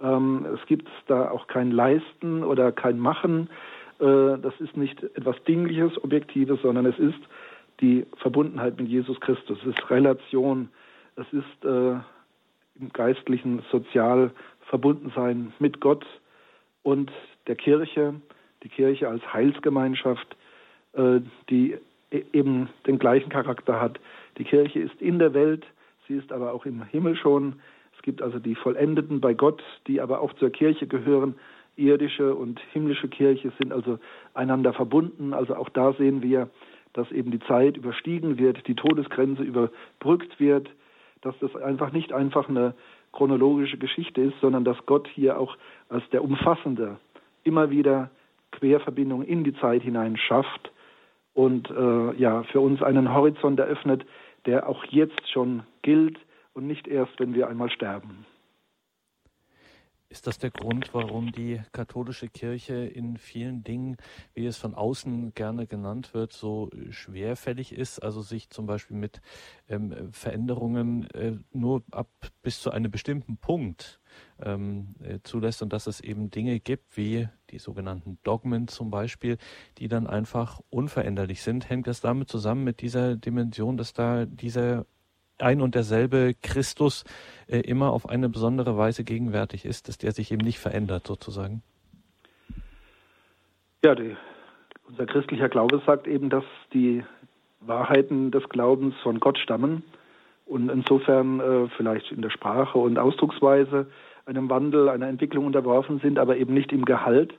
Ähm, es gibt da auch kein Leisten oder kein Machen. Äh, das ist nicht etwas Dingliches, Objektives, sondern es ist die Verbundenheit mit Jesus Christus. Es ist Relation. Es ist äh, im geistlichen Sozial verbunden sein mit Gott und der Kirche die Kirche als Heilsgemeinschaft, äh, die e-, eben den gleichen Charakter hat. Die Kirche ist in der Welt, sie ist aber auch im Himmel schon. Es gibt also die Vollendeten bei Gott, die aber auch zur Kirche gehören. Irdische und himmlische Kirche sind also einander verbunden. Also auch da sehen wir, dass eben die Zeit überstiegen wird, die Todesgrenze überbrückt wird, dass das einfach nicht einfach eine chronologische Geschichte ist, sondern dass Gott hier auch als der Umfassende immer wieder Querverbindung in die Zeit hinein schafft und äh, ja für uns einen Horizont eröffnet, der auch jetzt schon gilt und nicht erst, wenn wir einmal sterben. Ist das der Grund, warum die katholische Kirche in vielen Dingen, wie es von außen gerne genannt wird, so schwerfällig ist, also sich zum Beispiel mit ähm, Veränderungen äh, nur ab bis zu einem bestimmten Punkt ähm, äh, zulässt und dass es eben Dinge gibt, wie die sogenannten Dogmen zum Beispiel, die dann einfach unveränderlich sind? Hängt das damit zusammen mit dieser Dimension, dass da dieser ein und derselbe Christus äh, immer auf eine besondere Weise gegenwärtig ist, dass der sich eben nicht verändert sozusagen? Ja, die, unser christlicher Glaube sagt eben, dass die Wahrheiten des Glaubens von Gott stammen und insofern äh, vielleicht in der Sprache und Ausdrucksweise einem Wandel, einer Entwicklung unterworfen sind, aber eben nicht im Gehalt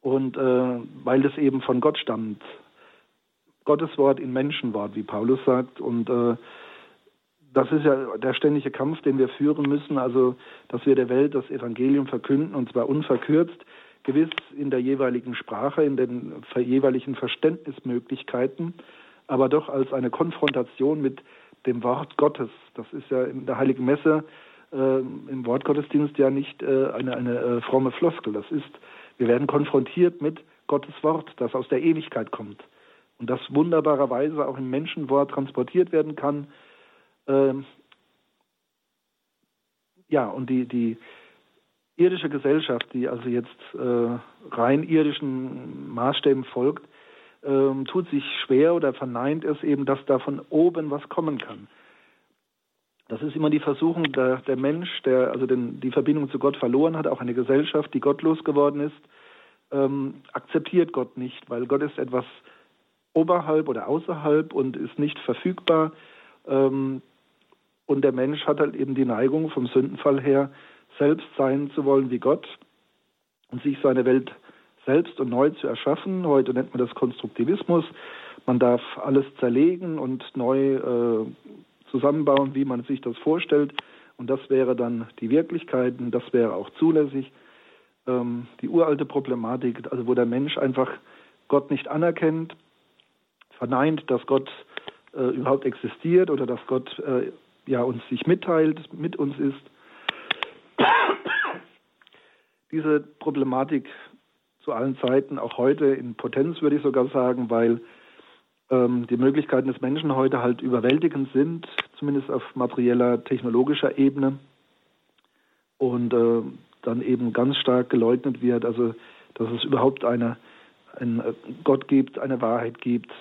und äh, weil es eben von Gott stammt. Gottes Wort in Menschenwort, wie Paulus sagt. Und äh, das ist ja der ständige Kampf, den wir führen müssen, also dass wir der Welt das Evangelium verkünden, und zwar unverkürzt, gewiss in der jeweiligen Sprache, in den jeweiligen Verständnismöglichkeiten, aber doch als eine Konfrontation mit dem Wort Gottes. Das ist ja in der Heiligen Messe äh, im Wortgottesdienst ja nicht äh, eine, eine äh, fromme Floskel. Das ist, wir werden konfrontiert mit Gottes Wort, das aus der Ewigkeit kommt und das wunderbarerweise auch im Menschenwort transportiert werden kann. Ähm, ja, und die, die irdische Gesellschaft, die also jetzt äh, rein irdischen Maßstäben folgt, ähm, tut sich schwer oder verneint es eben, dass da von oben was kommen kann. Das ist immer die Versuchung, der, der Mensch, der also den, die Verbindung zu Gott verloren hat, auch eine Gesellschaft, die gottlos geworden ist, ähm, akzeptiert Gott nicht, weil Gott ist etwas oberhalb oder außerhalb und ist nicht verfügbar. Ähm, und der Mensch hat halt eben die Neigung vom Sündenfall her, selbst sein zu wollen wie Gott und sich seine Welt selbst und neu zu erschaffen. Heute nennt man das Konstruktivismus. Man darf alles zerlegen und neu äh, zusammenbauen, wie man sich das vorstellt. Und das wäre dann die Wirklichkeit und das wäre auch zulässig. Ähm, die uralte Problematik, also wo der Mensch einfach Gott nicht anerkennt, verneint, dass Gott äh, überhaupt existiert oder dass Gott äh, ja uns sich mitteilt, mit uns ist. Diese Problematik zu allen Zeiten, auch heute in Potenz würde ich sogar sagen, weil ähm, die Möglichkeiten des Menschen heute halt überwältigend sind, zumindest auf materieller, technologischer Ebene. Und äh, dann eben ganz stark geleugnet wird, also dass es überhaupt eine, einen äh, Gott gibt, eine Wahrheit gibt,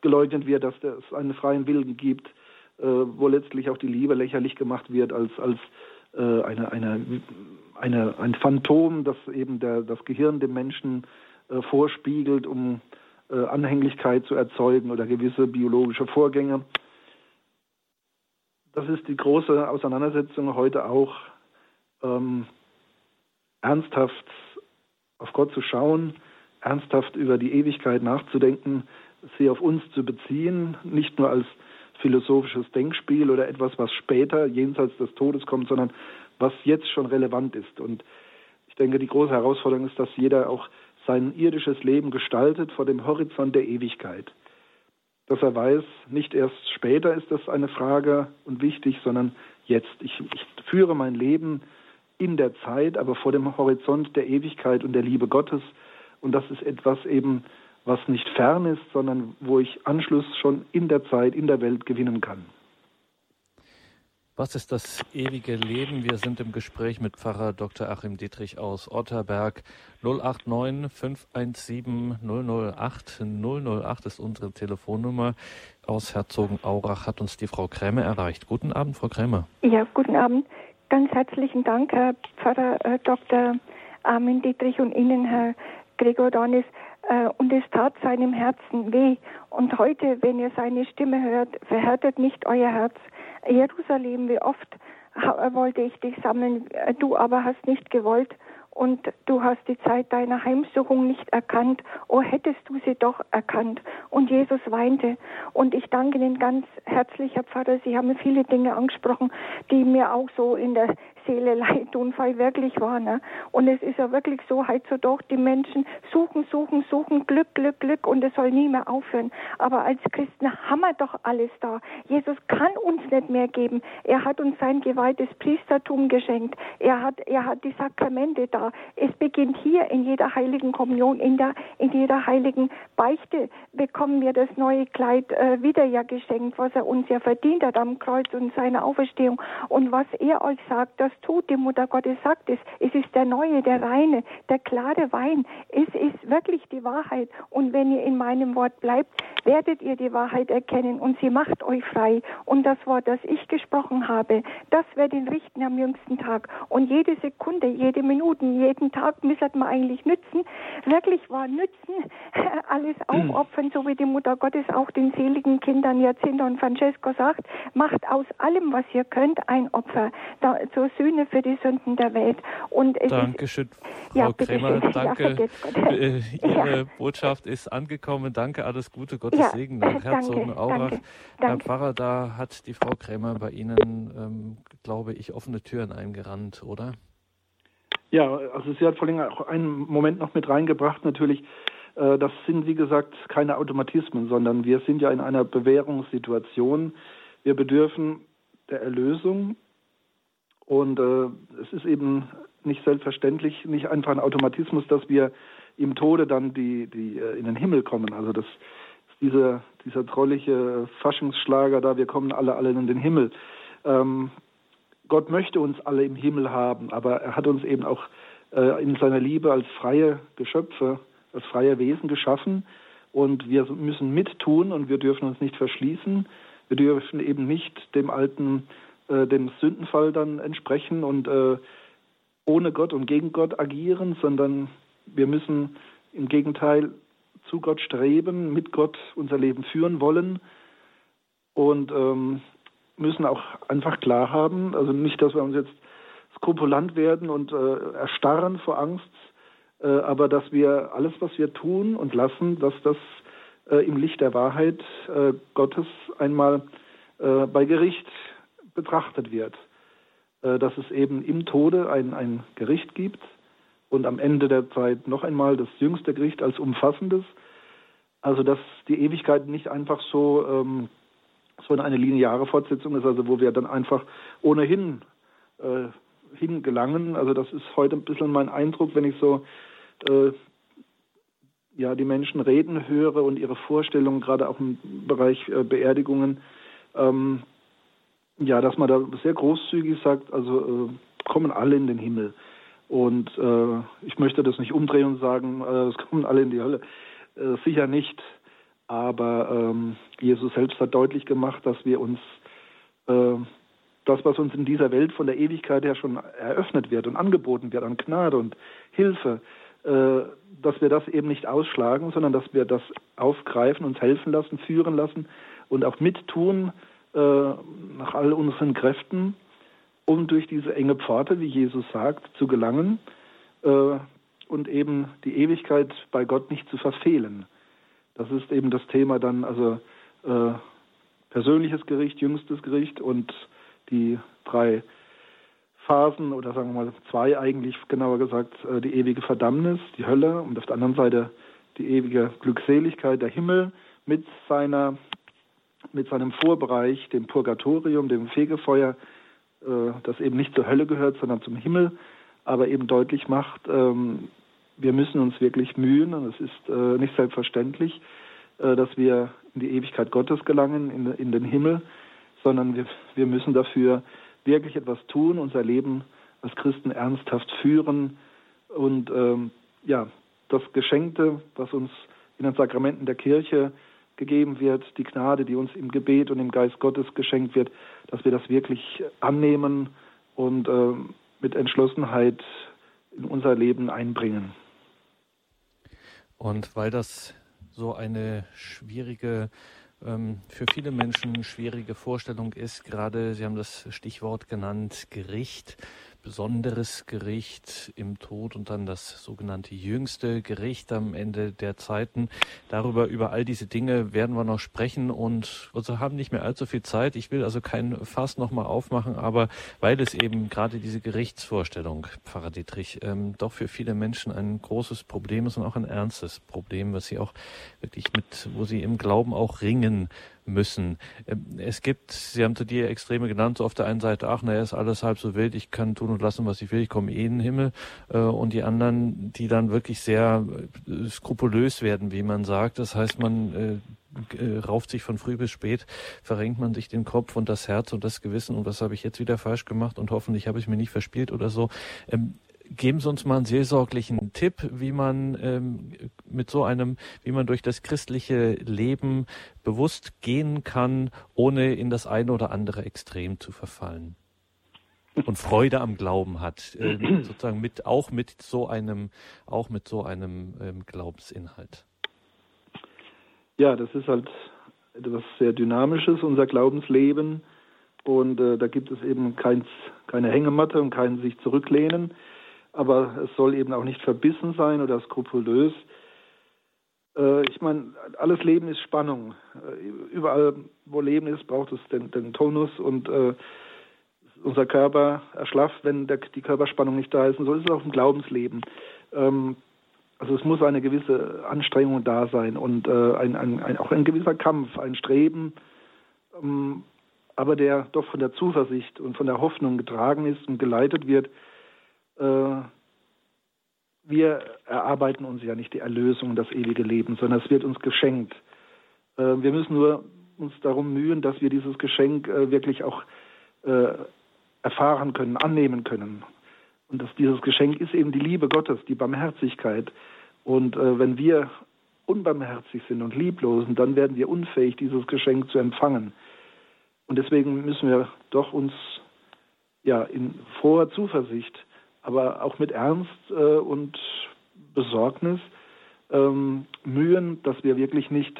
geleugnet wird, dass es einen freien Willen gibt, wo letztlich auch die Liebe lächerlich gemacht wird als, als äh, eine, eine, eine, ein Phantom, das eben der, das Gehirn dem Menschen äh, vorspiegelt, um äh, Anhänglichkeit zu erzeugen oder gewisse biologische Vorgänge. Das ist die große Auseinandersetzung heute auch, ähm, ernsthaft auf Gott zu schauen, ernsthaft über die Ewigkeit nachzudenken, sie auf uns zu beziehen, nicht nur als philosophisches Denkspiel oder etwas, was später jenseits des Todes kommt, sondern was jetzt schon relevant ist. Und ich denke, die große Herausforderung ist, dass jeder auch sein irdisches Leben gestaltet vor dem Horizont der Ewigkeit. Dass er weiß, nicht erst später ist das eine Frage und wichtig, sondern jetzt. Ich, ich führe mein Leben in der Zeit, aber vor dem Horizont der Ewigkeit und der Liebe Gottes. Und das ist etwas eben, was nicht fern ist, sondern wo ich Anschluss schon in der Zeit, in der Welt gewinnen kann. Was ist das ewige Leben? Wir sind im Gespräch mit Pfarrer Dr. Achim Dietrich aus Otterberg. 089 517 008 008 ist unsere Telefonnummer. Aus Herzogenaurach hat uns die Frau Krämer erreicht. Guten Abend, Frau Krämer. Ja, guten Abend. Ganz herzlichen Dank, Herr Pfarrer äh, Dr. Armin Dietrich und Ihnen, Herr Gregor Dornis äh, und es tat seinem Herzen weh. Und heute, wenn ihr seine Stimme hört, verhärtet nicht euer Herz. Jerusalem, wie oft wollte ich dich sammeln, äh, du aber hast nicht gewollt und du hast die Zeit deiner Heimsuchung nicht erkannt. Oh, hättest du sie doch erkannt. Und Jesus weinte. Und ich danke Ihnen ganz herzlich, Herr Pfarrer. Sie haben viele Dinge angesprochen, die mir auch so in der Seele leid weil wirklich war. Ne? Und es ist ja wirklich so, heutzutage die Menschen suchen, suchen, suchen Glück, Glück, Glück und es soll nie mehr aufhören. Aber als Christen haben wir doch alles da. Jesus kann uns nicht mehr geben. Er hat uns sein geweihtes Priestertum geschenkt. Er hat, er hat die Sakramente da da. Es beginnt hier in jeder heiligen Kommunion, in, der, in jeder heiligen Beichte bekommen wir das neue Kleid äh, wieder ja geschenkt, was er uns ja verdient hat am Kreuz und seiner Auferstehung. Und was er euch sagt, das tut die Mutter Gottes sagt es. Es ist der neue, der reine, der klare Wein. Es ist wirklich die Wahrheit. Und wenn ihr in meinem Wort bleibt, werdet ihr die Wahrheit erkennen und sie macht euch frei. Und das Wort, das ich gesprochen habe, das wird ihn richten am jüngsten Tag. Und jede Sekunde, jede Minute, jeden Tag müsste man eigentlich nützen. Wirklich war nützen, alles aufopfern, so wie die Mutter Gottes auch den seligen Kindern Jacinta und Francesco sagt, macht aus allem, was ihr könnt, ein Opfer da, zur Sühne für die Sünden der Welt. Und Dankeschön, Frau ja, Krämer. Danke. Ja, äh, Ihre ja. Botschaft ist angekommen. Danke, alles Gute, Gottes Segen nach Herzogenaurach. Herr Pfarrer, da hat die Frau Krämer bei Ihnen, ähm, glaube ich, offene Türen eingerannt, oder? Ja, also sie hat vor allem auch einen Moment noch mit reingebracht, natürlich. Äh, das sind, wie gesagt, keine Automatismen, sondern wir sind ja in einer Bewährungssituation. Wir bedürfen der Erlösung und äh, es ist eben nicht selbstverständlich, nicht einfach ein Automatismus, dass wir im Tode dann die, die äh, in den Himmel kommen. Also das ist dieser, dieser trollige Faschingsschlager da, wir kommen alle, alle in den Himmel. Ähm, Gott möchte uns alle im Himmel haben, aber er hat uns eben auch äh, in seiner Liebe als freie Geschöpfe, als freie Wesen geschaffen und wir müssen mittun und wir dürfen uns nicht verschließen. Wir dürfen eben nicht dem alten, äh, dem Sündenfall dann entsprechen und äh, ohne Gott und gegen Gott agieren, sondern wir müssen im Gegenteil zu Gott streben, mit Gott unser Leben führen wollen und ähm, müssen auch einfach klar haben, also nicht, dass wir uns jetzt skrupulant werden und äh, erstarren vor Angst, äh, aber dass wir alles, was wir tun und lassen, dass das äh, im Licht der Wahrheit äh, Gottes einmal äh, bei Gericht betrachtet wird. Äh, dass es eben im Tode ein, ein Gericht gibt und am Ende der Zeit noch einmal das jüngste Gericht als umfassendes. Also dass die Ewigkeit nicht einfach so, ähm, so eine lineare Fortsetzung ist, also wo wir dann einfach ohnehin äh, hingelangen. Also das ist heute ein bisschen mein Eindruck, wenn ich so äh, ja, die Menschen reden höre und ihre Vorstellungen, gerade auch im Bereich äh, Beerdigungen, ähm, ja, dass man da sehr großzügig sagt, also äh, kommen alle in den Himmel. Und äh, ich möchte das nicht umdrehen und sagen, äh, es kommen alle in die Hölle. Äh, sicher nicht. Aber ähm, Jesus selbst hat deutlich gemacht, dass wir uns äh, das, was uns in dieser Welt von der Ewigkeit her schon eröffnet wird und angeboten wird an Gnade und Hilfe, äh, dass wir das eben nicht ausschlagen, sondern dass wir das aufgreifen, uns helfen lassen, führen lassen und auch mittun äh, nach all unseren Kräften um durch diese enge Pforte, wie Jesus sagt, zu gelangen äh, und eben die Ewigkeit bei Gott nicht zu verfehlen. Das ist eben das Thema dann, also äh, persönliches Gericht, jüngstes Gericht und die drei Phasen oder sagen wir mal zwei eigentlich genauer gesagt, äh, die ewige Verdammnis, die Hölle und auf der anderen Seite die ewige Glückseligkeit, der Himmel mit seiner mit seinem Vorbereich, dem Purgatorium, dem Fegefeuer, äh, das eben nicht zur Hölle gehört, sondern zum Himmel, aber eben deutlich macht, ähm, wir müssen uns wirklich mühen und es ist äh, nicht selbstverständlich, äh, dass wir in die Ewigkeit Gottes gelangen, in, den Himmel, sondern wir, wir müssen dafür wirklich etwas tun, unser Leben als Christen ernsthaft führen und ähm, ja, das Geschenkte, was uns in den Sakramenten der Kirche gegeben wird, die Gnade, die uns im Gebet und im Geist Gottes geschenkt wird, dass wir das wirklich annehmen und äh, mit Entschlossenheit in unser Leben einbringen. Und weil das so eine schwierige, ähm, für viele Menschen schwierige Vorstellung ist, gerade Sie haben das Stichwort genannt, Gericht, besonderes Gericht im Tod und dann das sogenannte jüngste Gericht am Ende der Zeiten. Darüber, über all diese Dinge werden wir noch sprechen und also haben nicht mehr allzu viel Zeit. Ich will also kein Fass nochmal aufmachen, aber weil es eben gerade diese Gerichtsvorstellung, Pfarrer Dietrich, ähm, doch für viele Menschen ein großes Problem ist und auch ein ernstes Problem, was sie auch wirklich mit, wo sie im Glauben auch ringen müssen. Ähm, es gibt, Sie haben zu dir Extreme genannt, so auf der einen Seite, ach, naja, ist alles halb so wild, ich kann tun und lassen, was ich will, ich komme eh in den Himmel. Äh, und die anderen, die dann wirklich sehr äh, skrupulös werden, wie man sagt. Das heißt, man äh, rauft sich von früh bis spät, verrenkt man sich den Kopf und das Herz und das Gewissen und was habe ich jetzt wieder falsch gemacht und hoffentlich habe ich mir nicht verspielt oder so. Geben Sie uns mal einen seelsorglichen Tipp, wie man ähm, mit so einem, wie man durch das christliche Leben bewusst gehen kann, ohne in das eine oder andere Extrem zu verfallen. Und Freude am Glauben hat, äh, sozusagen mit auch mit so einem, auch mit so einem ähm, Glaubensinhalt. Ja, das ist halt etwas sehr Dynamisches, unser Glaubensleben. Und äh, da gibt es eben kein, keine Hängematte und kein sich zurücklehnen aber es soll eben auch nicht verbissen sein oder skrupulös. Äh, ich meine, alles Leben ist Spannung. Äh, überall, wo Leben ist, braucht es den, den Tonus und äh, unser Körper erschlafft, wenn der, die Körperspannung nicht da ist. Und so ist es auch im Glaubensleben. Ähm, also es muss eine gewisse Anstrengung da sein und äh, ein, ein, ein, auch ein gewisser Kampf, ein Streben, ähm, aber der doch von der Zuversicht und von der Hoffnung getragen ist und geleitet wird, wir erarbeiten uns ja nicht die Erlösung, das ewige Leben, sondern es wird uns geschenkt. Äh, wir müssen nur uns darum mühen, dass wir dieses Geschenk äh, wirklich auch erfahren können, annehmen können. Und dass dieses Geschenk ist eben die Liebe Gottes, die Barmherzigkeit. Und wenn wir unbarmherzig sind und lieblosen, dann werden wir unfähig, dieses Geschenk zu empfangen. Und deswegen müssen wir doch uns ja in froher Zuversicht aber auch mit Ernst äh, und Besorgnis ähm, mühen, dass wir wirklich nicht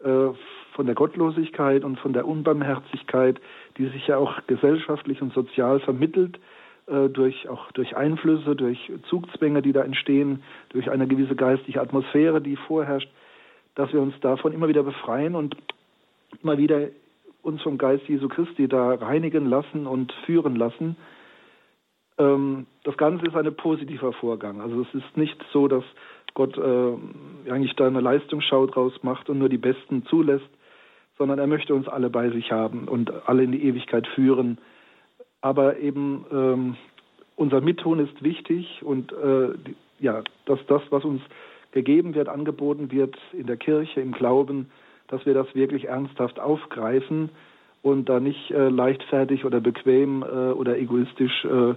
äh, von der Gottlosigkeit und von der Unbarmherzigkeit, die sich ja auch gesellschaftlich und sozial vermittelt, äh, durch auch durch Einflüsse, durch Zugzwänge, die da entstehen, durch eine gewisse geistige Atmosphäre, die vorherrscht, dass wir uns davon immer wieder befreien und immer wieder uns vom Geist Jesu Christi da reinigen lassen und führen lassen ähm, das Ganze ist ein positiver Vorgang. Also es ist nicht so, dass Gott äh, eigentlich da eine Leistungsschau draus macht und nur die Besten zulässt, sondern er möchte uns alle bei sich haben und alle in die Ewigkeit führen. Aber eben ähm, unser Mittun ist wichtig und äh, die, ja, dass das, was uns gegeben wird, angeboten wird in der Kirche, im Glauben, dass wir das wirklich ernsthaft aufgreifen und da nicht äh, leichtfertig oder bequem äh, oder egoistisch äh,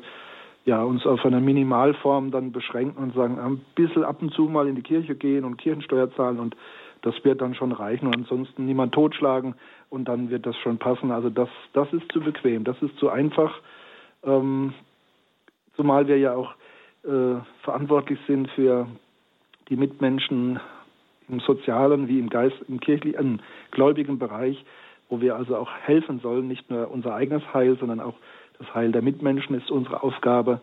ja, uns auf eine Minimalform dann beschränken und sagen, ein bisschen ab und zu mal in die Kirche gehen und Kirchensteuer zahlen und das wird dann schon reichen und ansonsten niemand totschlagen und dann wird das schon passen. Also das, das ist zu bequem, das ist zu einfach, ähm, zumal wir ja auch äh, verantwortlich sind für die Mitmenschen im sozialen wie im Geist, im kirchlichen, im gläubigen Bereich, wo wir also auch helfen sollen, nicht nur unser eigenes Heil, sondern auch das Heil der Mitmenschen ist unsere Aufgabe.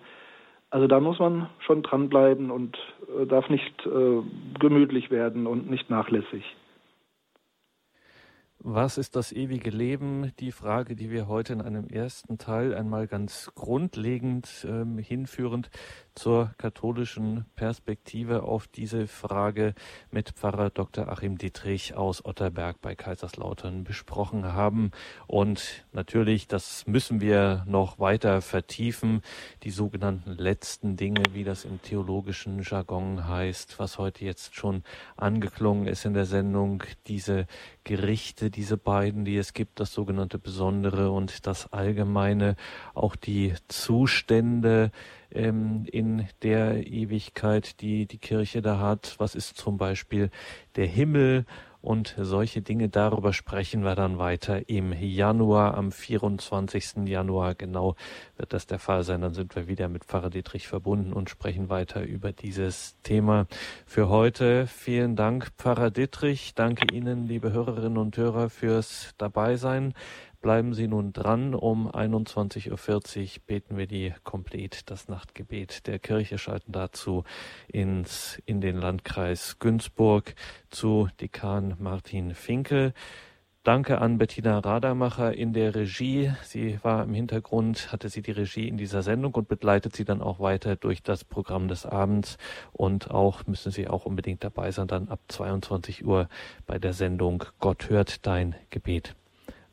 Also da muss man schon dranbleiben und äh, darf nicht äh, gemütlich werden und nicht nachlässig. Was ist das ewige Leben? Die Frage, die wir heute in einem ersten Teil einmal ganz grundlegend ähm, hinführend zur katholischen Perspektive auf diese Frage mit Pfarrer Dr. Achim Dietrich aus Otterberg bei Kaiserslautern besprochen haben. Und natürlich, das müssen wir noch weiter vertiefen, die sogenannten letzten Dinge, wie das im theologischen Jargon heißt, was heute jetzt schon angeklungen ist in der Sendung, diese Gerichte, diese beiden, die es gibt, das sogenannte Besondere und das Allgemeine, auch die Zustände, ähm, in der Ewigkeit, die die Kirche da hat. Was ist zum Beispiel der Himmel? Und solche Dinge, darüber sprechen wir dann weiter im Januar, am 24. Januar genau wird das der Fall sein. Dann sind wir wieder mit Pfarrer Dietrich verbunden und sprechen weiter über dieses Thema. Für heute vielen Dank, Pfarrer Dietrich. Danke Ihnen, liebe Hörerinnen und Hörer, fürs Dabeisein. Bleiben Sie nun dran. Um 21.40 Uhr beten wir die Komplett, das Nachtgebet der Kirche, schalten dazu ins, in den Landkreis Günzburg zu Dekan Martin Finkel. Danke an Bettina Radamacher in der Regie. Sie war im Hintergrund, hatte sie die Regie in dieser Sendung und begleitet sie dann auch weiter durch das Programm des Abends. Und auch müssen Sie auch unbedingt dabei sein, dann ab 22 Uhr bei der Sendung Gott hört dein Gebet.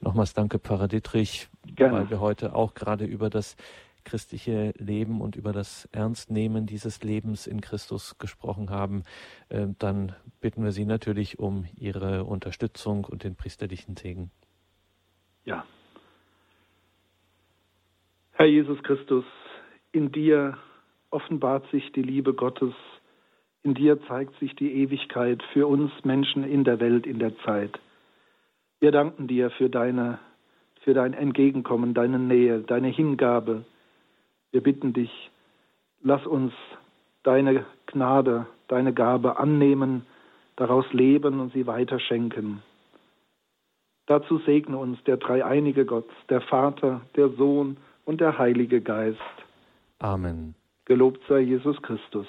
Nochmals danke, Pfarrer Dietrich, Gerne. weil wir heute auch gerade über das christliche Leben und über das Ernstnehmen dieses Lebens in Christus gesprochen haben, äh, dann bitten wir Sie natürlich um Ihre Unterstützung und den priesterlichen Segen. Ja. Herr Jesus Christus, in dir offenbart sich die Liebe Gottes, in dir zeigt sich die Ewigkeit für uns Menschen in der Welt, in der Zeit. Wir danken dir für deine für dein Entgegenkommen, deine Nähe, deine Hingabe, wir bitten dich, lass uns deine Gnade, deine Gabe annehmen, daraus leben und sie weiterschenken. Dazu segne uns der dreieinige Gott, der Vater, der Sohn und der Heilige Geist. Amen. Gelobt sei Jesus Christus.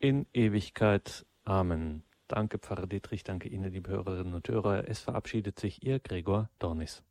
In Ewigkeit. Amen. Danke, Pfarrer Dietrich, danke Ihnen, liebe Hörerinnen und Hörer. Es verabschiedet sich Ihr Gregor Dornis.